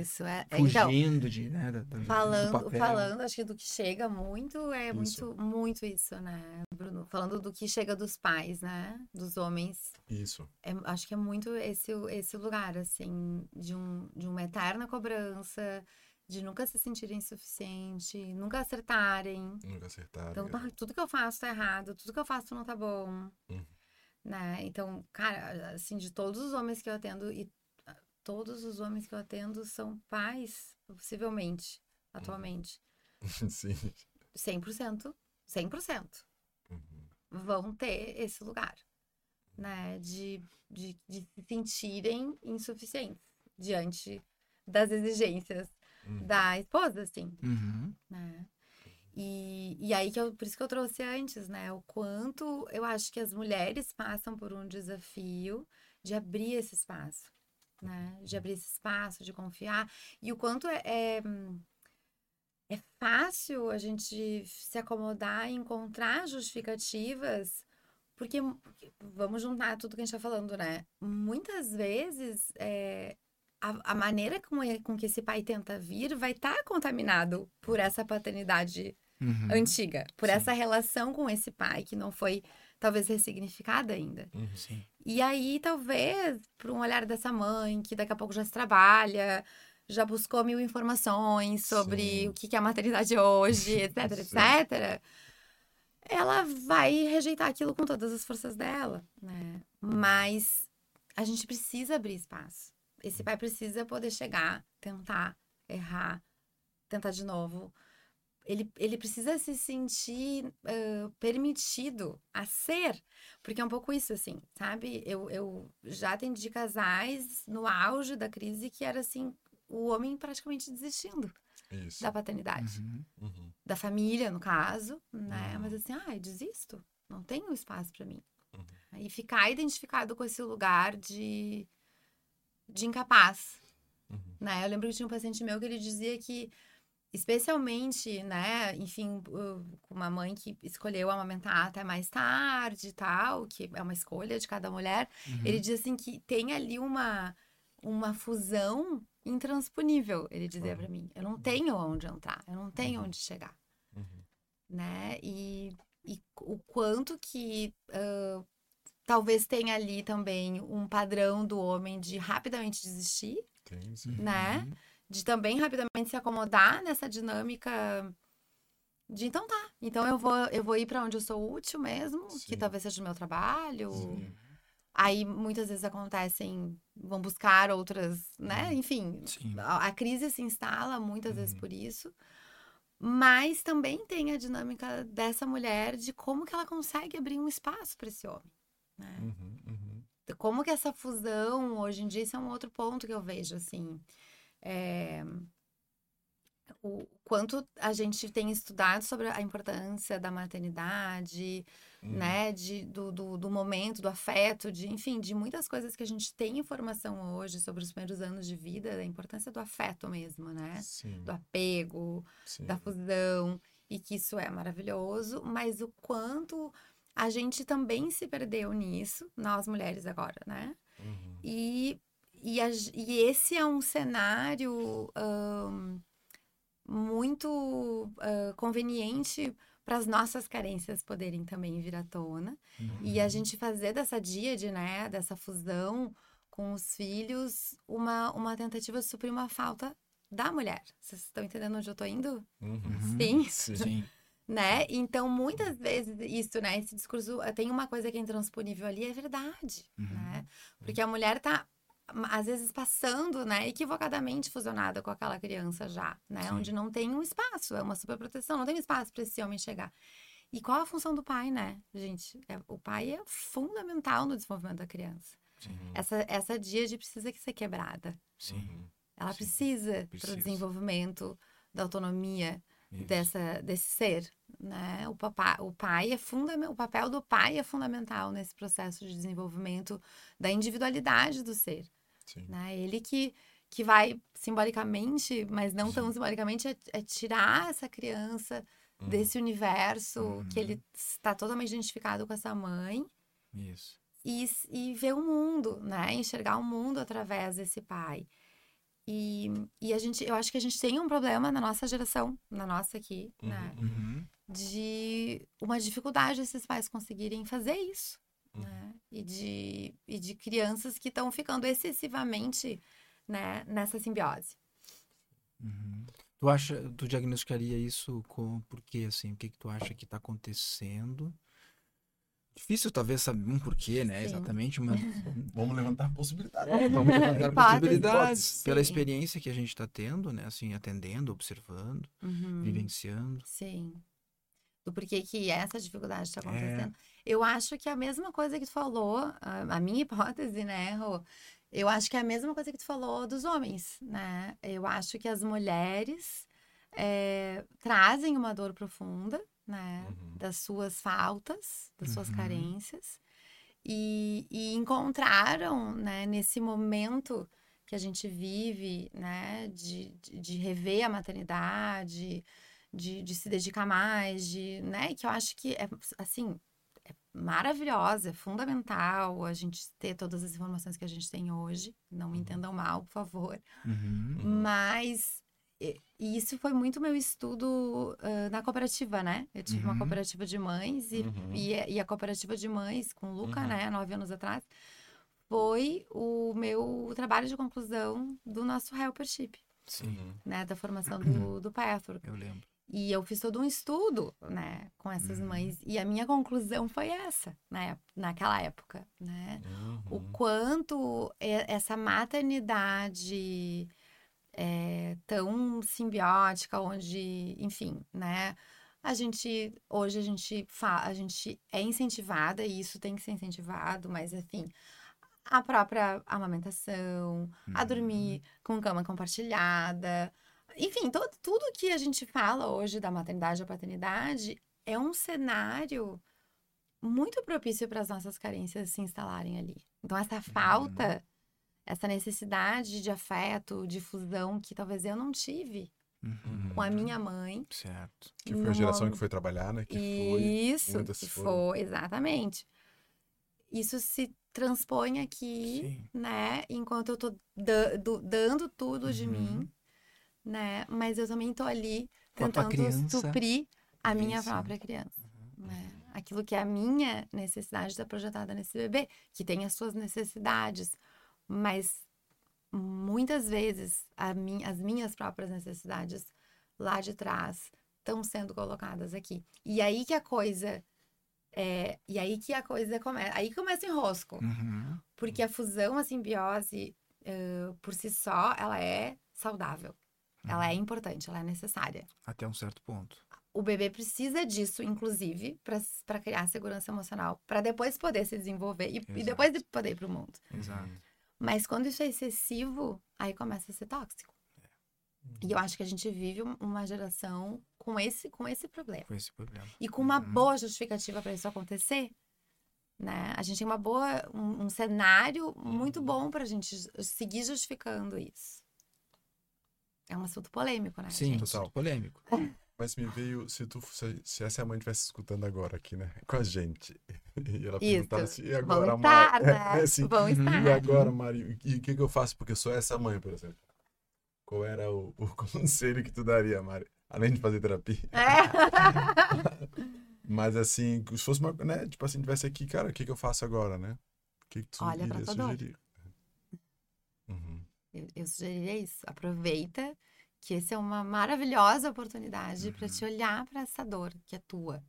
Isso. É. Então, Fugindo de, né, da- do falando, papel. falando, acho que do que chega muito é Isso. muito, muito isso, né, Bruno? Falando do que chega dos pais, né? Dos homens. Isso. É- acho que é muito esse, esse lugar, assim, de, um, de uma eterna cobrança, de nunca se sentirem suficiente, nunca acertarem. Nunca acertaram. Então, ah, tudo que eu faço tá errado, tudo que eu faço não tá bom. Uhum. Né? Então, cara, assim, de todos os homens que eu atendo, e ah, todos os homens que eu atendo são pais, possivelmente, atualmente. Sim. 100%, 100% Uhum. vão ter esse lugar, né? De, de, de se sentirem insuficientes diante das exigências Uhum. da esposa, assim, Uhum. né? E, e aí, que eu, por isso que eu trouxe antes, né? O quanto eu acho que as mulheres passam por um desafio de abrir esse espaço, né? De abrir esse espaço, de confiar. E o quanto é, é, é fácil a gente se acomodar e encontrar justificativas Porque, vamos juntar tudo que a gente tá falando, né? Muitas vezes é, a, a, maneira com, com, que esse pai tenta vir vai estar tá contaminado por essa paternidade uhum. antiga, por Sim. essa relação com esse pai que não foi talvez ressignificada ainda. Uhum. E aí, talvez, por um olhar dessa mãe que daqui a pouco já se trabalha, já buscou mil informações sobre Sim. o que é a maternidade hoje, etc, etc, ela vai rejeitar aquilo com todas as forças dela, né? Mas a gente precisa abrir espaço. Esse pai precisa poder chegar, tentar, errar, tentar de novo. Ele, ele precisa se sentir uh, permitido a ser, porque é um pouco isso, assim, sabe? Eu, eu já atendi casais no auge da crise que era assim: o homem praticamente desistindo isso. da paternidade. Uhum. Uhum. Da família, no caso, né? Uhum. Mas assim, ah, eu desisto. Não tenho espaço para mim. Uhum. E ficar identificado com esse lugar de, de incapaz. Uhum. Né? Eu lembro que tinha um paciente meu que ele dizia que, especialmente, né, enfim, com uma mãe que escolheu amamentar até mais tarde e tal, que é uma escolha de cada mulher, uhum. ele diz assim que tem ali uma, uma fusão intransponível, ele dizia uhum. para mim. Eu não tenho onde entrar, eu não tenho uhum. onde chegar. Uhum. Né? E, e o quanto que uh, talvez tenha ali também um padrão do homem de rapidamente desistir, Tem, sim. né? Uhum. De também rapidamente se acomodar nessa dinâmica de então tá, então eu vou eu vou ir para onde eu sou útil mesmo, sim. que talvez seja o meu trabalho. Sim. Aí muitas vezes acontecem, vão buscar outras, né? Uhum. Enfim, a, a, crise se instala muitas uhum. vezes por isso. Mas também tem a dinâmica dessa mulher de como que ela consegue abrir um espaço para esse homem, né? Uhum, uhum. Como que essa fusão, hoje em dia, isso é um outro ponto que eu vejo, assim. É... O quanto a gente tem estudado sobre a importância da maternidade, Uhum. né? De, do, do, do, momento, do afeto, de, enfim, de muitas coisas que a gente tem informação hoje sobre os primeiros anos de vida, da importância do afeto mesmo, né? Sim. Do apego, Sim. da fusão, e que isso é maravilhoso, mas o quanto a gente também se perdeu nisso, nós mulheres agora, né? Uhum. E, e, a, e esse é um cenário um, muito uh, conveniente para as nossas carências poderem também vir à tona. Uhum. E a gente fazer dessa díade, né, dessa fusão com os filhos, uma, uma tentativa de suprir uma falta da mulher. Vocês estão entendendo onde eu estou indo? Uhum. Sim. Sim. Né? Então, muitas vezes, isso, né? Esse discurso, tem uma coisa que é intransponível ali, é verdade, uhum. né? Porque a mulher tá às vezes passando, né, equivocadamente fusionada com aquela criança já, né, Sim. onde não tem um espaço, é uma superproteção, não tem um espaço para esse homem chegar. E qual a função do pai, né, gente? É, o pai é fundamental no desenvolvimento da criança. Sim. Essa essa díade precisa ser quebrada. Sim. Ela Sim. precisa, Precisa. para o desenvolvimento da autonomia Isso. dessa desse ser, né? O papai, o pai é fundamental, o papel do pai é fundamental nesse processo de desenvolvimento da individualidade do ser. Sim. Né? Ele que, que vai simbolicamente, mas não tão simbolicamente, é, é tirar essa criança Uhum. desse universo Uhum. que ele está totalmente identificado com essa mãe Isso. e, e ver o mundo, né? Enxergar o mundo através desse pai. E, e a gente, eu acho que a gente tem um problema na nossa geração, na nossa aqui, né? Uhum. De uma dificuldade esses pais conseguirem fazer isso Uhum. né? E de, e de crianças que estão ficando excessivamente né, nessa simbiose. Uhum. Tu acha, tu diagnosticaria isso com por quê, assim? O que que tu acha que está acontecendo? Difícil talvez saber um porquê, né? Sim. Exatamente, mas Vamos levantar possibilidades. vamos levantar possibilidades pela Sim. experiência que a gente está tendo, né? Assim, atendendo, observando, Uhum. vivenciando. Sim. Do porquê que essa dificuldade está É. acontecendo. Eu acho que é a mesma coisa que tu falou, a, a minha hipótese, né, Rô? Eu acho que é a mesma coisa que tu falou dos homens, né? Eu acho que as mulheres é, trazem uma dor profunda, né? Uhum. Das suas faltas, das suas Uhum. carências. E, e encontraram, né, nesse momento que a gente vive, né, de, de, de rever a maternidade, de, de se dedicar mais, de, né, que eu acho que é, assim, é maravilhosa, é fundamental a gente ter todas as informações que a gente tem hoje. Não me entendam mal, por favor. Uhum. Mas e- isso foi muito meu estudo ah, na cooperativa, né? Eu tive uma Uhum. cooperativa de mães e, Uhum. e, a- e a cooperativa de mães com o Luca, Uhum. né, nove anos atrás, foi o meu trabalho de conclusão do nosso helpership, Sim, Uhum. né? Da formação do, do Pathwork. eu lembro. E eu fiz todo um estudo, né, com essas Uhum. mães. E a minha conclusão foi essa, né, naquela época, né? O Uhum. quanto essa maternidade é, tão simbiótica, onde, enfim, né? A gente, hoje a gente, fa a gente é incentivada, e isso tem que ser incentivado, mas, enfim, a própria amamentação, a Uhum. dormir com cama compartilhada, enfim, todo, tudo que a gente fala hoje da maternidade e da paternidade é um cenário muito propício para as nossas carências se instalarem ali. Então, essa falta, essa necessidade de afeto, de fusão que talvez eu não tive Uhum. com a minha mãe. Certo. Que foi a geração momento- que foi trabalhar, né? Que foi. Isso, muitas que foram. foi, exatamente. Isso se transpõe aqui, Sim. né? Enquanto eu tô da- do- dando tudo de Uhum. mim, né? Mas eu também tô ali Com a tentando criança. suprir a minha Isso. própria criança, né? Aquilo que é a minha necessidade está projetada nesse bebê, que tem as suas necessidades, mas muitas vezes min- as minhas próprias necessidades lá de trás estão sendo colocadas aqui. E aí que a coisa é, e aí que a coisa começa, aí começa o enrosco. Uhum. Porque a fusão, a simbiose, eh, por si só, ela é saudável. Ela Uhum. é importante, ela é necessária. Até um certo ponto. O bebê precisa disso, inclusive, para criar segurança emocional, para depois poder se desenvolver e, e depois de poder ir para o mundo. Exato. Mas quando isso é excessivo, aí começa a ser tóxico. E eu acho que a gente vive um- uma geração com esse, com esse problema. Com esse problema. E com uma Uhum. boa justificativa para isso acontecer, né? A gente tem uma boa, um, um cenário muito bom para a gente seguir justificando isso. É um assunto polêmico, né? Sim, gente? Total. polêmico. Mas me veio, se tu se, se essa mãe estivesse escutando agora aqui, né? Com a gente. E ela Isso. perguntasse, e Vão agora, Mari? né? É, assim. E agora, Mari, e o que, que eu faço porque eu sou essa mãe, por exemplo? Qual era o, o conselho que tu daria, Mari? Além de fazer terapia. É. Mas assim, se fosse uma, né? Tipo assim, tivesse aqui, cara, o que, que eu faço agora, né? O que, que tu Olha iria sugerir? Uhum. eu, eu sugeriria isso. Aproveita que essa é uma maravilhosa oportunidade para Uhum. te olhar para essa dor que é tua.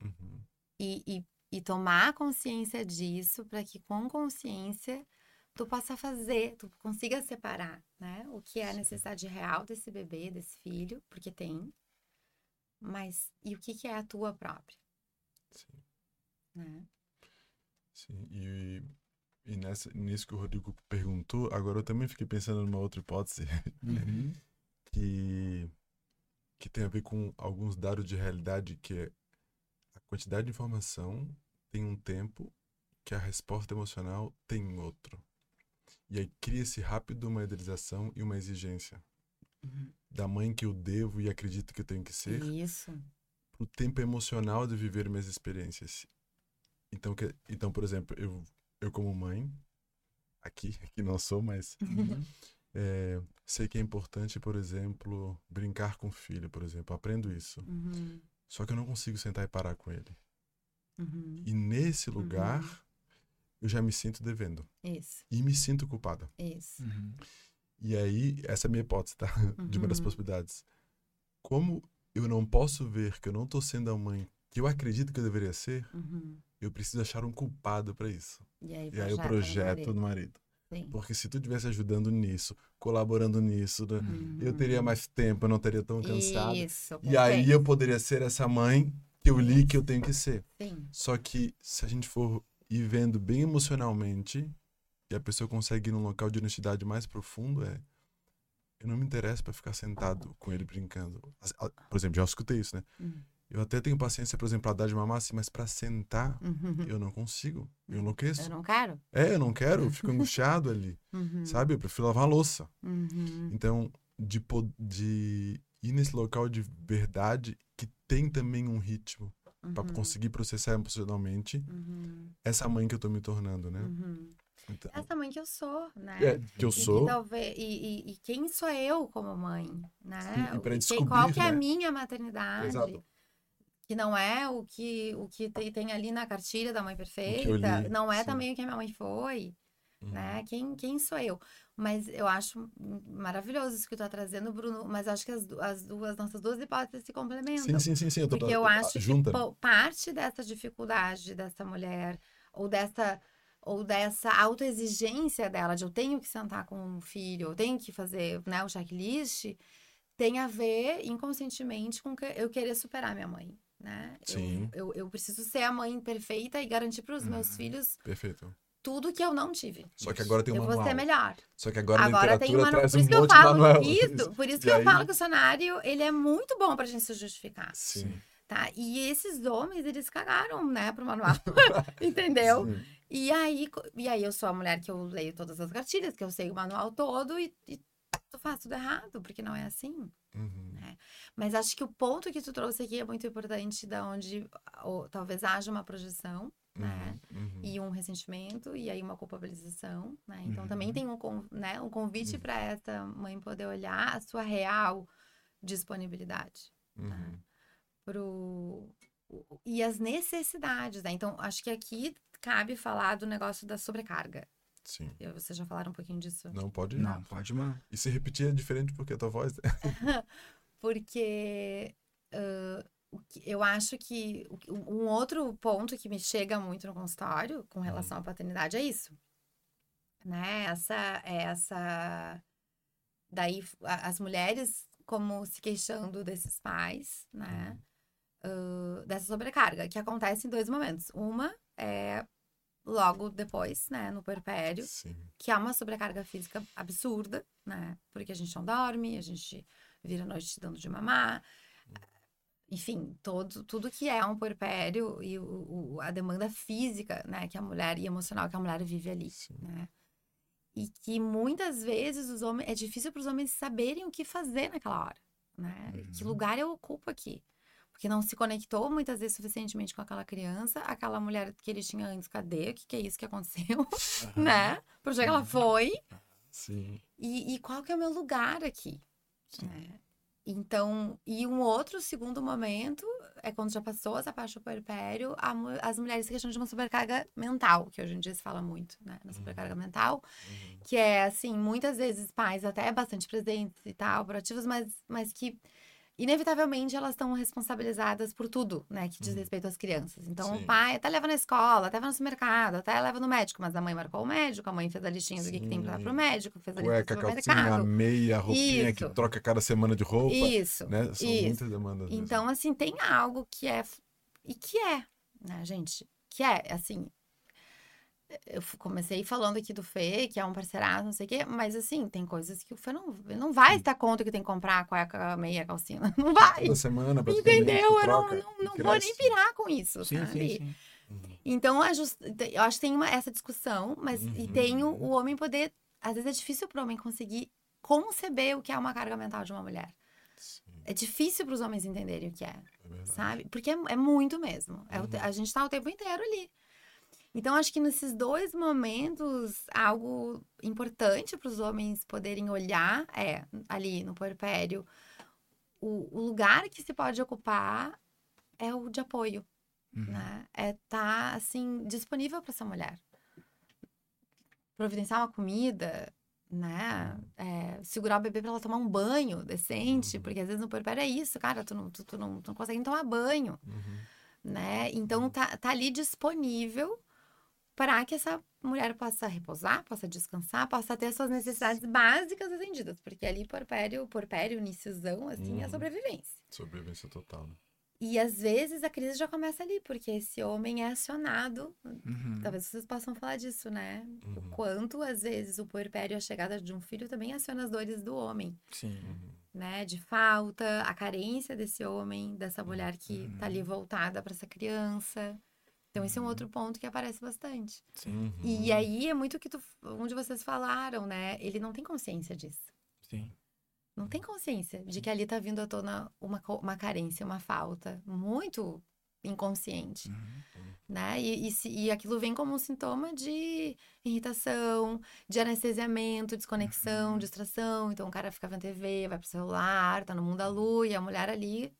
Uhum. e, e, e tomar consciência disso para que com consciência tu possa fazer, tu consiga separar, né? O que é a necessidade real desse bebê, desse filho, porque tem, mas e o que, que é a tua própria, Sim. né? Sim, e, e nessa, nisso que o Rodrigo perguntou, agora eu também fiquei pensando numa outra hipótese Uhum. que, que tem a ver com alguns dados de realidade, que é a quantidade de informação tem um tempo que a resposta emocional tem outro. E aí cria-se rápido uma idealização e uma exigência Uhum. da mãe que eu devo e acredito que eu tenho que ser, Isso. pro tempo emocional de viver minhas experiências. Então, que, então por exemplo, eu, eu como mãe, aqui, aqui não sou, mas Uhum. É, sei que é importante, por exemplo, brincar com o filho, por exemplo. Aprendo isso. Uhum. Só que eu não consigo sentar e parar com ele. Uhum. E nesse lugar, eu já me sinto devendo. Isso, E me sinto culpado. isso. Uhum. E aí, essa é a minha hipótese, tá? De uma das Uhum. possibilidades. Como eu não posso ver que eu não tô sendo a mãe que eu acredito que eu deveria ser, Uhum. eu preciso achar um culpado para isso. E aí, E aí eu projeto no marido. Sim. Porque se tu estivesse ajudando nisso, colaborando nisso, né, eu teria Uhum. mais tempo, eu não teria tão cansado. Isso, E aí eu poderia ser essa mãe que eu li que eu tenho que ser. Sim. Só que se a gente for ir vendo bem emocionalmente, e a pessoa consegue ir num local de honestidade mais profundo, é. Eu não me interesso para ficar sentado com ele brincando. Por exemplo, já escutei isso, né? Uhum. Eu até tenho paciência, por exemplo, para dar de mamar, assim, mas para sentar, Uhum. eu não consigo. Eu enlouqueço. Eu não quero. É, eu não quero, eu fico angustiado ali. Uhum. Sabe? Eu prefiro lavar a louça. Uhum. Então, de, de ir nesse local de verdade que tem também um ritmo Pra Uhum. conseguir processar emocionalmente Uhum. essa mãe que eu tô me tornando, né? Uhum. Então, Essa mãe que eu sou, né? é, que eu E que sou. talvez- e, e- e quem sou eu como mãe, né? Sim, e pra quem- descobrir, qual que é a né? minha maternidade? Exato. Que não é o que, o que tem, ali na cartilha da mãe perfeita, li, não é sim. também o que a minha mãe foi, Uhum. né? Quem, quem sou eu? Mas eu acho maravilhoso isso que tu tá trazendo, Bruno, mas acho que as, as duas, nossas duas hipóteses se complementam. Sim, sim, sim, sim. Eu tô Porque eu acho junta. que parte dessa dificuldade dessa mulher, ou dessa, ou dessa autoexigência dela, de eu tenho que sentar com um filho, eu tenho que fazer né, o checklist, tem a ver inconscientemente com que eu querer superar minha mãe. Né? Eu- Sim. Eu, eu, preciso ser a mãe perfeita e garantir para os meus Uhum. filhos Perfeito. tudo que eu não tive. Só que agora tem um eu manual. vou ser melhor. Só que agora, Agora a tem uma. traz Por um isso que eu falo manual. isso, por isso que E eu aí- falo que o cenário ele é muito bom pra gente se justificar. Sim. Tá? E esses homens, eles cagaram, né, pro manual. Entendeu? Sim. E aí, e aí eu sou a mulher que eu leio todas as cartilhas, que eu sei o manual todo e, e eu faço tudo errado, porque não é assim. Uhum. Mas acho que o ponto que tu trouxe aqui é muito importante, da onde ou, talvez haja uma projeção, né? Uhum. Uhum. E um ressentimento, e aí uma culpabilização, né? Então Uhum. também tem um, né, um convite Uhum. para essa mãe poder olhar a sua real disponibilidade. Uhum. pro e as necessidades, né? Então, acho que aqui cabe falar do negócio da sobrecarga. Sim. Eu- Vocês já falaram um pouquinho disso? Não pode Não, pode, mano. E se repetir é diferente porque a tua voz. Porque ãh, o que- eu acho que um outro ponto que me chega muito no consultório com relação à paternidade é isso. Né? Essa, essa... Daí, a- as mulheres como se queixando desses pais, né? ãh, dessa sobrecarga, que acontece em dois momentos. Uma é logo depois, né? No puerpério, Sim. que é uma sobrecarga física absurda, né? Porque a gente não dorme, a gente vira a noite dando de mamar. Enfim, todo, tudo que é um puerpério e o, o- a demanda física, né? Que a mulher e emocional que a mulher vive ali, Sim. né? E que muitas vezes os homens, é difícil para os homens saberem o que fazer naquela hora, né? Que Uhum. lugar eu ocupo aqui? Porque não se conectou muitas vezes suficientemente com aquela criança, aquela mulher que ele tinha antes, cadê? O que, que é isso que aconteceu? né? Pra onde é que ela foi? Sim. E, e qual que é o meu lugar aqui? né? Então, e um outro segundo momento é quando já passou essa parte do puerpério, a as mulheres se queixam de uma sobrecarga mental, que hoje em dia se fala muito, né? Na sobrecarga mental, Uhum. que é, assim, muitas vezes pais até bastante presentes e tal, proativos, mas, mas que inevitavelmente elas estão responsabilizadas por tudo, né, que diz Uhum. respeito às crianças. Então, Sim. o pai até leva na escola, até vai no supermercado, até leva no médico, mas a mãe marcou o médico, a mãe fez a listinha do que, que tem pra dar pro Sim. médico, fez a Cueca, listinha pro calcinha, a meia, a roupinha que Isso. troca cada semana de roupa. Isso. Né? São isso. muitas demandas. mesmo. Então, assim, tem algo que é. E que é, né, gente? Que é, assim. Eu comecei falando aqui do Fê, que é um parceiraço, não sei o quê, mas assim, tem coisas que o Fê não, não vai se dar conta que tem que comprar a cueca, meia, calcinha. Não vai. Toda semana, Entendeu? Eu não, troca, não, e não vou nem pirar com isso, Sim, sabe? sim, sim. Uhum. Então, a jus- eu acho que tem uma, essa discussão, mas e Uhum. tem o, o homem poder. Às vezes é difícil para o homem conseguir conceber o que é uma carga mental de uma mulher. Sim, É difícil para os homens entenderem o que é é sabe? Porque é, é muito mesmo. É o Uhum. a gente tá o tempo inteiro ali. Então, acho que nesses dois momentos, algo importante para os homens poderem olhar é ali no puerpério. O, o lugar que se pode ocupar é o de apoio, Uhum. né? É tá assim disponível para essa mulher. Providenciar uma comida, né? É, segurar o bebê para ela tomar um banho decente, Uhum. porque às vezes no puerpério é isso, cara, tu não, tu, tu não, tu não consegue nem tomar banho, Uhum. né? Então tá, tá ali disponível para que essa mulher possa repousar, possa descansar, possa ter suas necessidades básicas atendidas, porque ali puerpério, puerpério, iníciozão, assim, é Uhum. sobrevivência. Sobrevivência total. né? E às vezes a crise já começa ali, porque esse homem é acionado. Uhum. Talvez vocês possam falar disso, né? O Uhum. quanto às vezes o puerpério a chegada de um filho também aciona as dores do homem, Sim. Uhum. né? De falta, a carência desse homem, dessa mulher que tá Uhum. ali voltada para essa criança. Então esse é um Uhum. outro ponto que aparece bastante. Uhum. E aí é muito que tu, um de vocês falaram, né? Ele não tem consciência disso. Sim. Não tem consciência de que ali tá vindo à tona uma, uma carência, uma falta muito inconsciente, Uhum. né? E, e, se- e aquilo vem como um sintoma de irritação, de anestesiamento, desconexão, Uhum. distração. Então o cara fica vendo TV, vai pro celular, tá no mundo da lua, e a mulher ali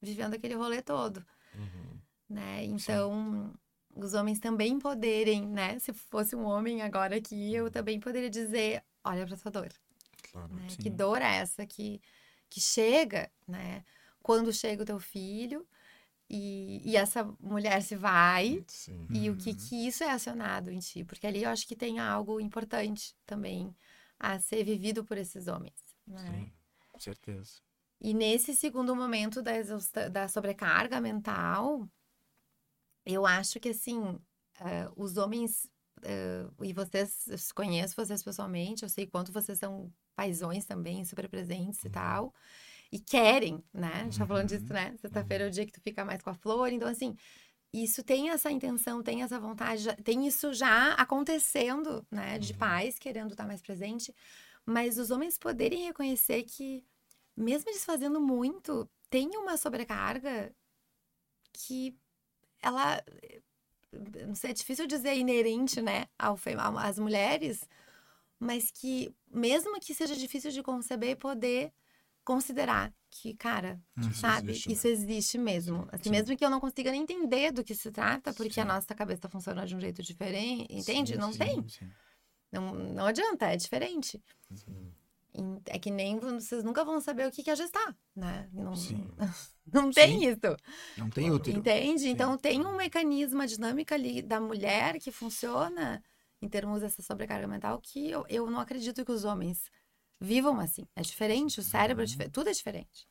vivendo aquele rolê todo, Uhum. Né? Então, os homens também poderem, né? Se fosse um homem agora aqui, eu também poderia dizer, olha pra sua dor, Claro. né? Sim. Que dor é essa que, que chega, né? Quando chega o teu filho e, e essa mulher se vai, Sim. e o que Uhum. que isso é acionado em ti? Porque ali eu acho que tem algo importante também a ser vivido por esses homens, né? Sim, com certeza. E nesse segundo momento da, da sobrecarga mental, eu acho que assim, eh, os homens, eh, e vocês, eu conheço vocês pessoalmente, eu sei quanto vocês são paizões também, super presentes e Uhum. tal, e querem, né? A gente tá falando Uhum. disso, né? Sexta-feira é o dia que tu fica mais com a flor, então assim, isso tem essa intenção, tem essa vontade, já- tem isso já acontecendo, né? De Uhum. pais querendo estar mais presente, mas os homens poderem reconhecer que, mesmo eles fazendo muito, tem uma sobrecarga que ela, não sei, é difícil dizer inerente, né, ao, às mulheres, mas que, mesmo que seja difícil de conceber, poder considerar que, cara. Isso sabe? existe, né? Isso existe mesmo. Assim, sim. mesmo que eu não consiga nem entender do que se trata, porque a Sim. nossa cabeça funciona de um jeito diferente, entende? Sim, não tem. Não, não adianta, é diferente. Sim. É que nem vocês nunca vão saber o que é gestar, né? Não, Sim. não tem Sim. isso. Não tem útero. Entende? Sim. Então tem um mecanismo, uma dinâmica ali da mulher que funciona em termos dessa sobrecarga mental que eu, eu não acredito que os homens vivam assim. É diferente, o cérebro é Uhum. diferente, tudo é diferente.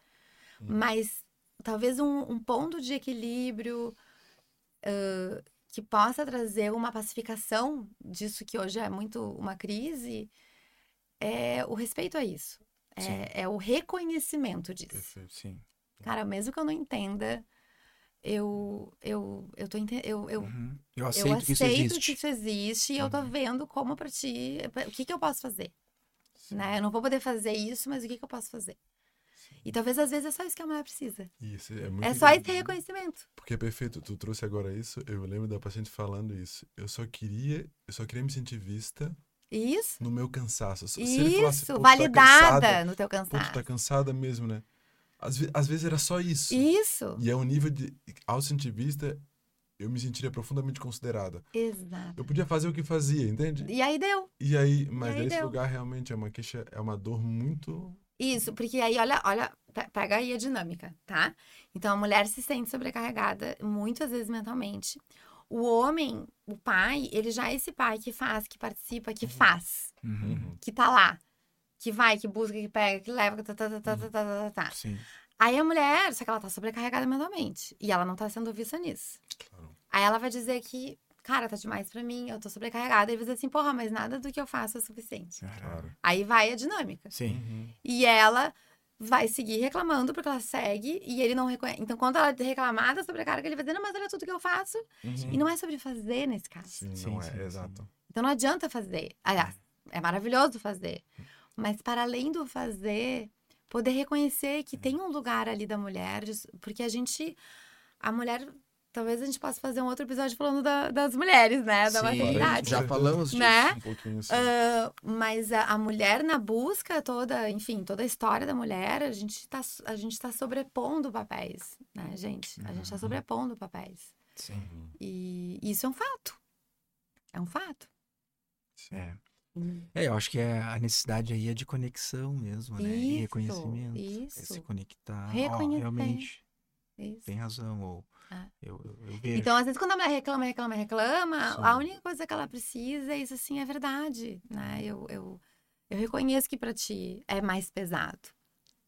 Uhum. Mas talvez um, um ponto de equilíbrio ãh, que possa trazer uma pacificação disso que hoje é muito uma crise é o respeito a isso. Sim. É, é o reconhecimento disso. Perfeito. Sim. Cara, mesmo que eu não entenda, eu eu eu tô ente- eu, eu, Uhum. Eu eu aceito que isso aceito existe. que isso existe e eu tô Uhum. vendo como pra ti, o que que eu posso fazer, né? Eu não vou poder fazer isso, mas o que que eu posso fazer? E talvez às vezes é só isso que a mulher precisa. Isso é muito É só esse incrível. reconhecimento. Porque é perfeito, tu trouxe agora isso, eu lembro da paciente falando isso. Eu só queria, eu só queria me sentir vista Isso. no meu cansaço. Se ele falasse, Isso, "Pô, tu tá validada cansada, no teu Pô, tu cansaço. tá cansada mesmo, né? Às, às vezes era só isso. Isso. E é um nível de, ao sentir vista, eu me sentiria profundamente considerada. Exato. Eu podia fazer o que fazia, entende? E aí deu. E aí, mas aí nesse deu. lugar realmente é uma queixa, é uma dor muito. Isso, porque aí, olha, olha, pe- pega aí a dinâmica, tá? Então, a mulher se sente sobrecarregada, muitas vezes mentalmente. O homem, o pai, ele já é esse pai que faz, que participa, que faz, Uhum. que tá lá, que vai, que busca, que pega, que leva, que tá, tá, tá, tá, tá, tá, tá, tá. Sim. Aí a mulher, só que ela tá sobrecarregada mentalmente, e ela não tá sendo vista nisso. Claro. Aí ela vai dizer que, cara, tá demais pra mim, eu tô sobrecarregada, e vai dizer assim, porra, mas nada do que eu faço é suficiente. Claro. Aí vai a dinâmica. Sim. Uhum. E ela vai seguir reclamando porque ela segue e ele não reconhece. Então, quando ela reclamar da sobrecarga, ele vai dizer: Não, mas olha tudo que eu faço. Uhum. E não é sobre fazer nesse caso. Sim, Sim, não é, sim, sim. exato. Então, não adianta fazer. Aliás, é maravilhoso fazer. Mas, para além do fazer, poder reconhecer que tem um lugar ali da mulher, porque a gente. A mulher. Talvez a gente possa fazer um outro episódio falando da- das mulheres, né? Da Sim, maternidade. já falamos disso. Né? Um pouquinho assim. Ah, mas a, a mulher na busca toda, enfim, toda a história da mulher, a gente tá, a gente tá sobrepondo papéis, né, gente? A gente tá Uhum. sobrepondo papéis. Sim. Uhum. E isso é um fato. É um fato. É. É, eu acho que é, a necessidade aí é de conexão mesmo, né? e Isso, reconhecimento. É isso. se conectar. Reconhecer. realmente, Isso. tem razão. Ou É. eu, eu, eu vejo. Então, às vezes, quando a mulher reclama, reclama, reclama, a Sim. única coisa que ela precisa é isso, assim, é verdade, né? Eu, eu, eu reconheço que pra ti é mais pesado,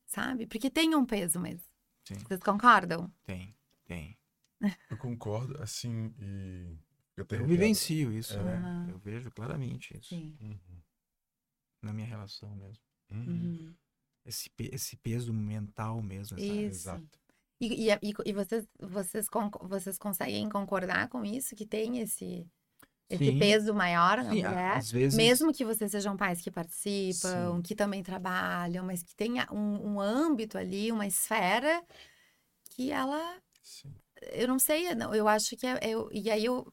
sabe? Porque tem um peso mesmo. Sim, Vocês concordam? tem, tem. Eu concordo, assim, e. Eu arrepiado. vivencio isso, É. né? Eu vejo claramente isso. Sim. Uhum. Na minha relação mesmo. Uhum. Uhum. Esse, esse peso mental mesmo, sabe? Isso. Exato. E, e, e, vocês, vocês, vocês conseguem concordar com isso? Que tem esse, esse Sim. peso maior na Sim, a- mulher? às vezes. Mesmo que vocês sejam pais que participam, Sim. que também trabalham, mas que tenha um, um âmbito ali, uma esfera que ela Sim. eu não sei, eu acho que é, é- e aí eu,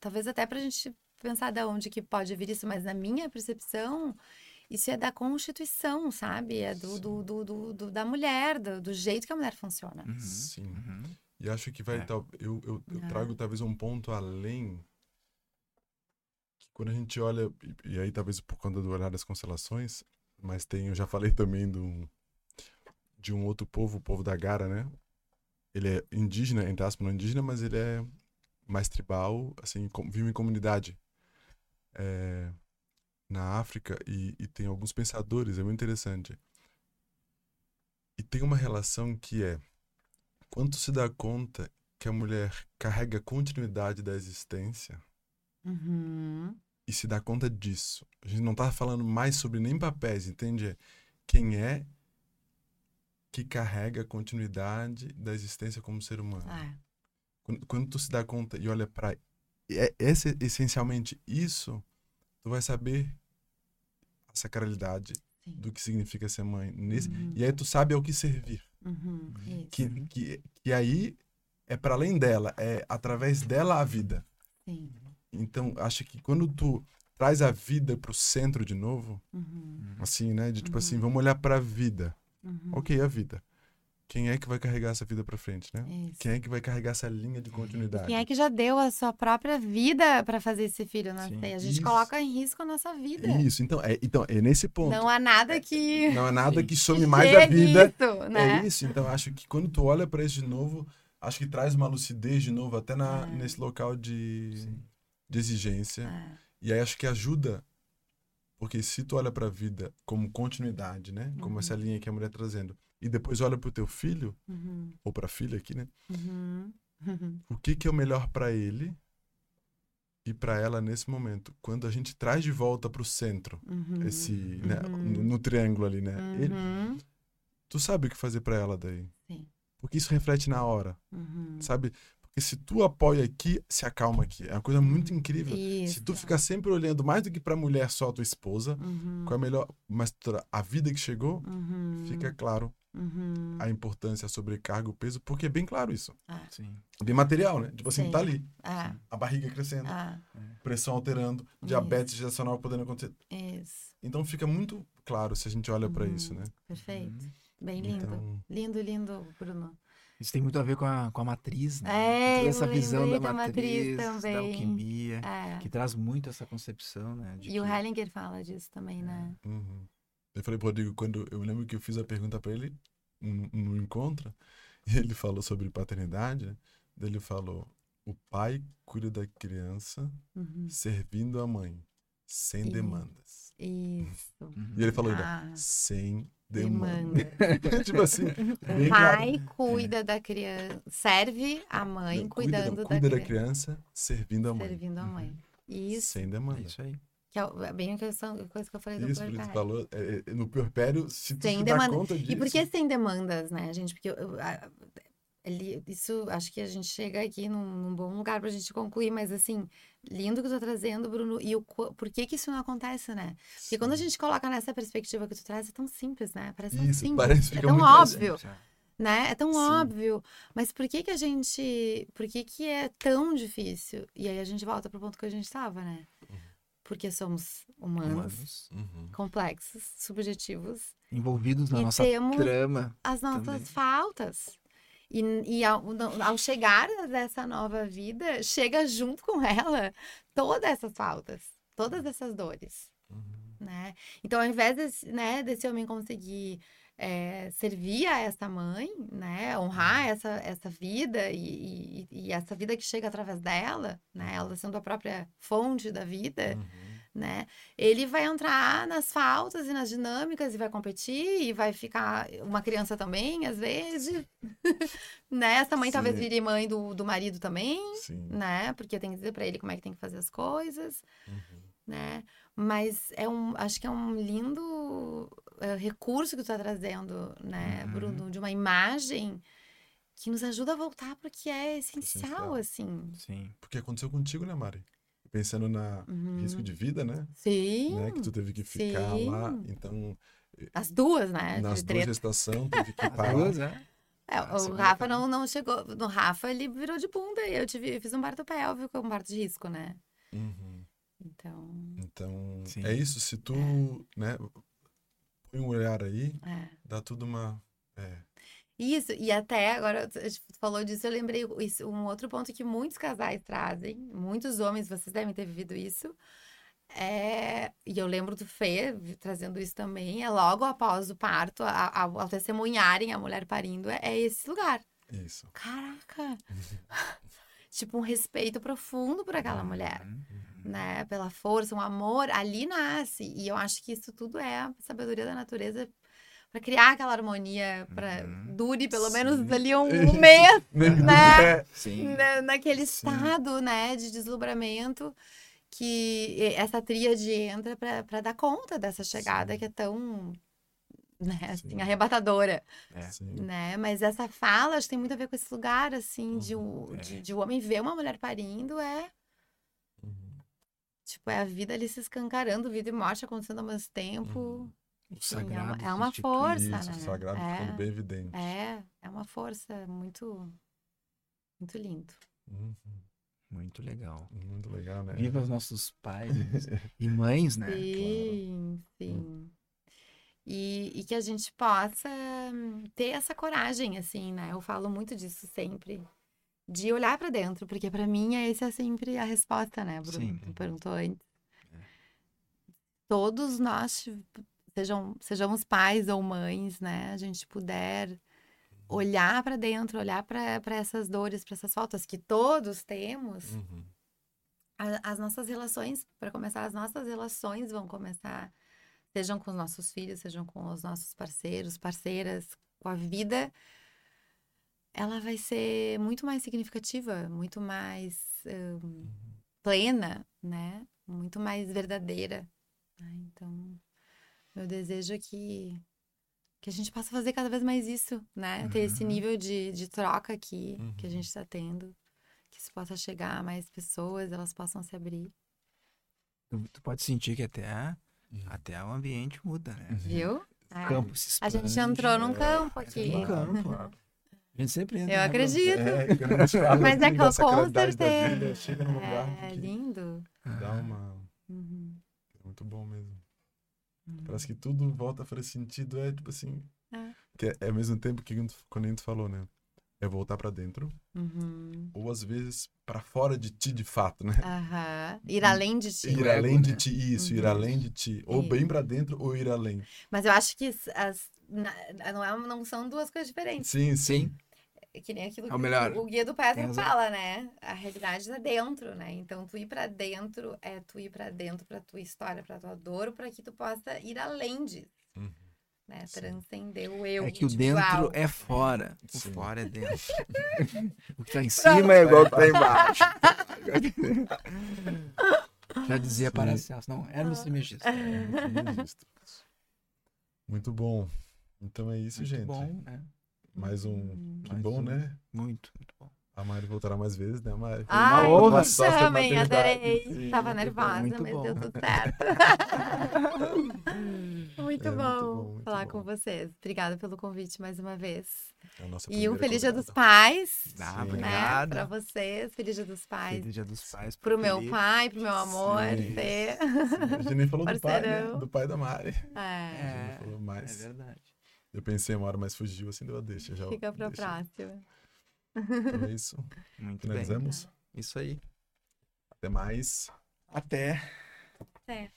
talvez até pra gente pensar de onde que pode vir isso, mas na minha percepção, isso é da Constituição, sabe? É do, do, do, do- do- da mulher, do, do jeito que a mulher funciona. Uhum, Sim. uhum. E acho que vai. É. tal- eu, eu, eu É. trago talvez um ponto além. Que quando a gente olha, e, e aí talvez por conta do olhar das constelações, mas tem, eu já falei também do, de um outro povo, o povo da Gara, né? Ele é indígena, entre aspas, não indígena, mas ele é mais tribal, assim, com- vive em comunidade é, na África e, e tem alguns pensadores, é muito interessante. E tem uma relação que é quando se dá conta que a mulher carrega a continuidade da existência Uhum. e se dá conta disso. A gente não tá falando mais sobre nem papéis, entende? É Quem é que carrega a continuidade da existência como ser humano. É. Quando, quando tu se dá conta e olha para esse, essencialmente isso, tu vai saber a sacralidade Sim. do que significa ser mãe. Nesse, Uhum. E aí tu sabe ao que servir. Uhum. Que, que, que aí é para além dela, é através dela a vida. Sim. Então, acho que quando tu traz a vida pro centro de novo, Uhum. assim, né? De tipo Uhum. assim, vamos olhar pra vida. Uhum. Ok, a vida. Quem é que vai carregar essa vida pra frente, né? Isso. Quem é que vai carregar essa linha de continuidade? Quem é que já deu a sua própria vida para fazer esse filho nascer? Sim. A gente Isso. coloca em risco a nossa vida. Isso, então é, então, é nesse ponto. Não há nada que. Não é nada que some mais a chegue vida. Isso, né? É isso, então acho que quando tu olha pra isso de novo, acho que traz uma lucidez de novo até na, É. nesse local de, Sim. de exigência. É. E aí acho que ajuda, porque se tu olha pra vida como continuidade, né? Como Uhum. essa linha que a mulher tá trazendo, e depois olha pro teu filho, Uhum. ou pra filha aqui, né? Uhum. Uhum. O que que é o melhor pra ele e pra ela nesse momento? Quando a gente traz de volta pro centro, Uhum. esse, né? Uhum. No, no triângulo ali, né? Ele- Uhum. tu sabe o que fazer pra ela daí. Sim. Porque isso reflete na hora, sabe? Porque se tu apoia aqui, se acalma aqui. É uma coisa muito incrível. Isso. Se tu ficar sempre olhando mais do que pra mulher só, tua esposa, qual é a melhor, mas a vida que chegou, fica claro Uhum. a importância, a sobrecarga, o peso, porque é bem claro isso. Sim. Bem material, né? Tipo assim, Sim. tá ali, É. a barriga crescendo, Ah, pressão alterando, diabetes gestacional podendo acontecer. isso. Então fica muito claro se a gente olha pra Uhum. isso, né? Perfeito. Bem lindo. Então, Lindo, lindo, Bruno. Isso tem muito a ver com a, com a matriz, né? É, essa visão da da matriz matriz, da também. alquimia, É. que traz muito essa concepção, né? de E o que- Hellinger fala disso também, né? uhum. Eu falei pro Rodrigo, quando eu lembro que eu fiz a pergunta pra ele no, no encontro, e ele falou sobre paternidade, né? Daí ele falou: o pai cuida da criança Uhum. servindo a mãe, sem Isso. demandas. Isso. Uhum. E ele falou Ah, sem demanda. demanda. tipo assim, O claro. pai cuida da criança, serve a mãe cuida, cuidando não, cuida da, da criança, criança, servindo a mãe. servindo a mãe. Isso, Sem É demanda. isso aí. Que é é bem a questão, a coisa que eu falei do Isso, por isso puerpério. falou, é, é, no puerpério, se tu Sem se dá demanda. conta disso... E por que sem demandas, né, gente? Porque eu- a- ele, isso, acho que a gente chega aqui num, num bom lugar pra gente concluir, mas assim, lindo que tu tá trazendo, Bruno, e o, por que que isso não acontece, né? Porque quando a gente coloca nessa perspectiva que tu traz, é tão simples, né? Parece tão Isso, simples, parece, é tão óbvio, Sim, né? É tão Sim. óbvio, mas por que que a gente, por que que é tão difícil? E aí a gente volta pro ponto que a gente tava, né? Porque somos humanos, Humanos Uhum. complexos, subjetivos, envolvidos na nossa temos- trama. as nossas Também. faltas. E, e ao, ao chegar dessa nova vida, chega junto com ela todas essas faltas, todas essas dores, Uhum. né? Então, ao invés desse, né, desse homem conseguir é, servir a essa mãe, né, honrar essa, essa vida e, e, e essa vida que chega através dela, né, ela sendo a própria fonte da vida, Uhum. né? Ele vai entrar nas faltas e nas dinâmicas e vai competir e vai ficar uma criança também, às vezes. né? Essa mãe talvez Sim. vire mãe do, do marido também, Sim. né? Porque tem que dizer pra ele como é que tem que fazer as coisas, Uhum. né? Mas é um, acho que é um lindo eh, recurso que tu tá trazendo, né, Uhum. Bruno, de uma imagem que nos ajuda a voltar pro que é essencial, Essencial. assim. Sim. Porque aconteceu contigo, né, Mari? Pensando na Uhum. risco de vida, né? Sim. né? Que tu teve que ficar sim. lá. Então, As duas, né? nas de duas gestações, teve que As parar. duas, é? É, Ah, o segunda Rafa não, não chegou. No Rafa, ele virou de bunda. E eu tive, eu fiz um parto pélvico, um parto de risco, né? Uhum. Então, Então, Sim. é isso. Se tu, né, põe um olhar aí, é. dá tudo uma. É. Isso, e até agora, a gente falou disso, eu lembrei isso, um outro ponto que muitos casais trazem, muitos homens, vocês devem ter vivido isso, é, e eu lembro do Fê trazendo isso também, é logo após o parto, a- a- ao testemunharem a mulher parindo, é, é esse lugar. Isso. Caraca! tipo, um respeito profundo por aquela mulher, Uhum. Né? Pela força, um amor, ali nasce. E eu acho que isso tudo é a sabedoria da natureza para criar aquela harmonia, para Uhum. dure pelo Sim. menos ali um, um mês Né? Sim. na- naquele Sim. estado, né, de deslumbramento que essa tríade entra para dar conta dessa chegada Sim. que é tão, né, assim, Sim. arrebatadora É. Né? Mas essa fala acho que tem muito a ver com esse lugar, assim, de, Uhum, o, é. de, de o homem ver uma mulher parindo, é, Uhum. Tipo, é a vida ali se escancarando, vida e morte acontecendo ao mesmo tempo. Uhum. O Enfim, é uma, é uma força, Isso, né? o sagrado é, ficando bem evidente. é, é uma força muito, muito lindo. Uhum. Muito legal. Muito legal, né? Viva os nossos pais e mães, né? Sim, sim. E, e que a gente possa hum, ter essa coragem, assim, né? Eu falo muito disso sempre. De olhar pra dentro, porque pra mim essa é sempre a resposta, né, Bruno? Sim. Tu perguntou antes. É. Todos nós, tive- sejam, sejamos pais ou mães, né? A gente puder olhar pra dentro, olhar pra essas dores, pra essas faltas que todos temos, Uhum. a- as nossas relações, para começar, as nossas relações vão começar, sejam com os nossos filhos, sejam com os nossos parceiros, parceiras, com a vida, ela vai ser muito mais significativa, muito mais hum, plena, né? Muito mais verdadeira. né? Então, meu desejo é que que a gente possa fazer cada vez mais isso, né? Ter esse Uhum. nível de, de troca aqui que a Uhum. gente está tendo que isso possa chegar a mais pessoas, elas possam se abrir. Tu, tu pode sentir que até, Uhum. até o ambiente muda, né? Viu? O É. campo se A gente expande, entrou num é, campo é aqui. um campo. A gente sempre entra. Eu né, acredito. É, quando a gente fala Mas é assim, que com certeza. vida, chega num lugar É que lindo. dá uma... Uhum. É muito bom mesmo. Uhum. Parece que tudo volta a fazer sentido. É tipo assim... É. Que é, é ao mesmo tempo que quando a gente falou, né? É voltar pra dentro. Uhum. Ou às vezes pra fora de ti de fato, né? Aham. Ir além de ti. Ir ego, além de né? ti, isso, ir Uhum. além de ti. Ou Isso. bem pra dentro ou ir além. Mas eu acho que as, não, é, não são duas coisas diferentes. Sim, sim. É Que nem aquilo É que o melhor. o guia do razão. fala, né? A realidade tá dentro, né? Então, tu ir pra dentro é tu ir pra dentro pra tua história, pra tua dor, pra que tu possa ir além disso, Uhum. né? Sim. Transcender o eu. É que o dentro é fora. O Sim. fora é dentro. o que tá em cima é igual o que tá embaixo. Já dizia. Paracelso. Não, Hermes Trismegisto. É. Muito bom. Então é isso, Muito gente. bom, né? Mais um. Hum. Que Mais bom, um. né? Muito, muito bom. A Mari voltará mais vezes, né, Mari? Foi Ai, uma honra. me sócia de chamem, maternidade. adorei. Sim, Tava bom, nervosa, muito mas bom. deu tudo certo. muito É, muito bom bom, muito falar bom. com vocês. Obrigada pelo convite mais uma vez. É nossa E um Feliz Dia dos. Pais. Ah, Sim. Né? Pra vocês. Feliz Dia dos Pais. Feliz Dia dos Pais. Pro meu Felipe. pai, pro meu amor. Sim. Fê. A gente nem falou do pai, né? Do pai da Mari. É, A gente É, falou é mais. verdade. Eu pensei uma hora, mas fugiu assim, deu a deixa. Já, fica pra deixa. próxima. Então é isso. Muito bem. Finalizamos. Isso aí. Até mais. Até. É.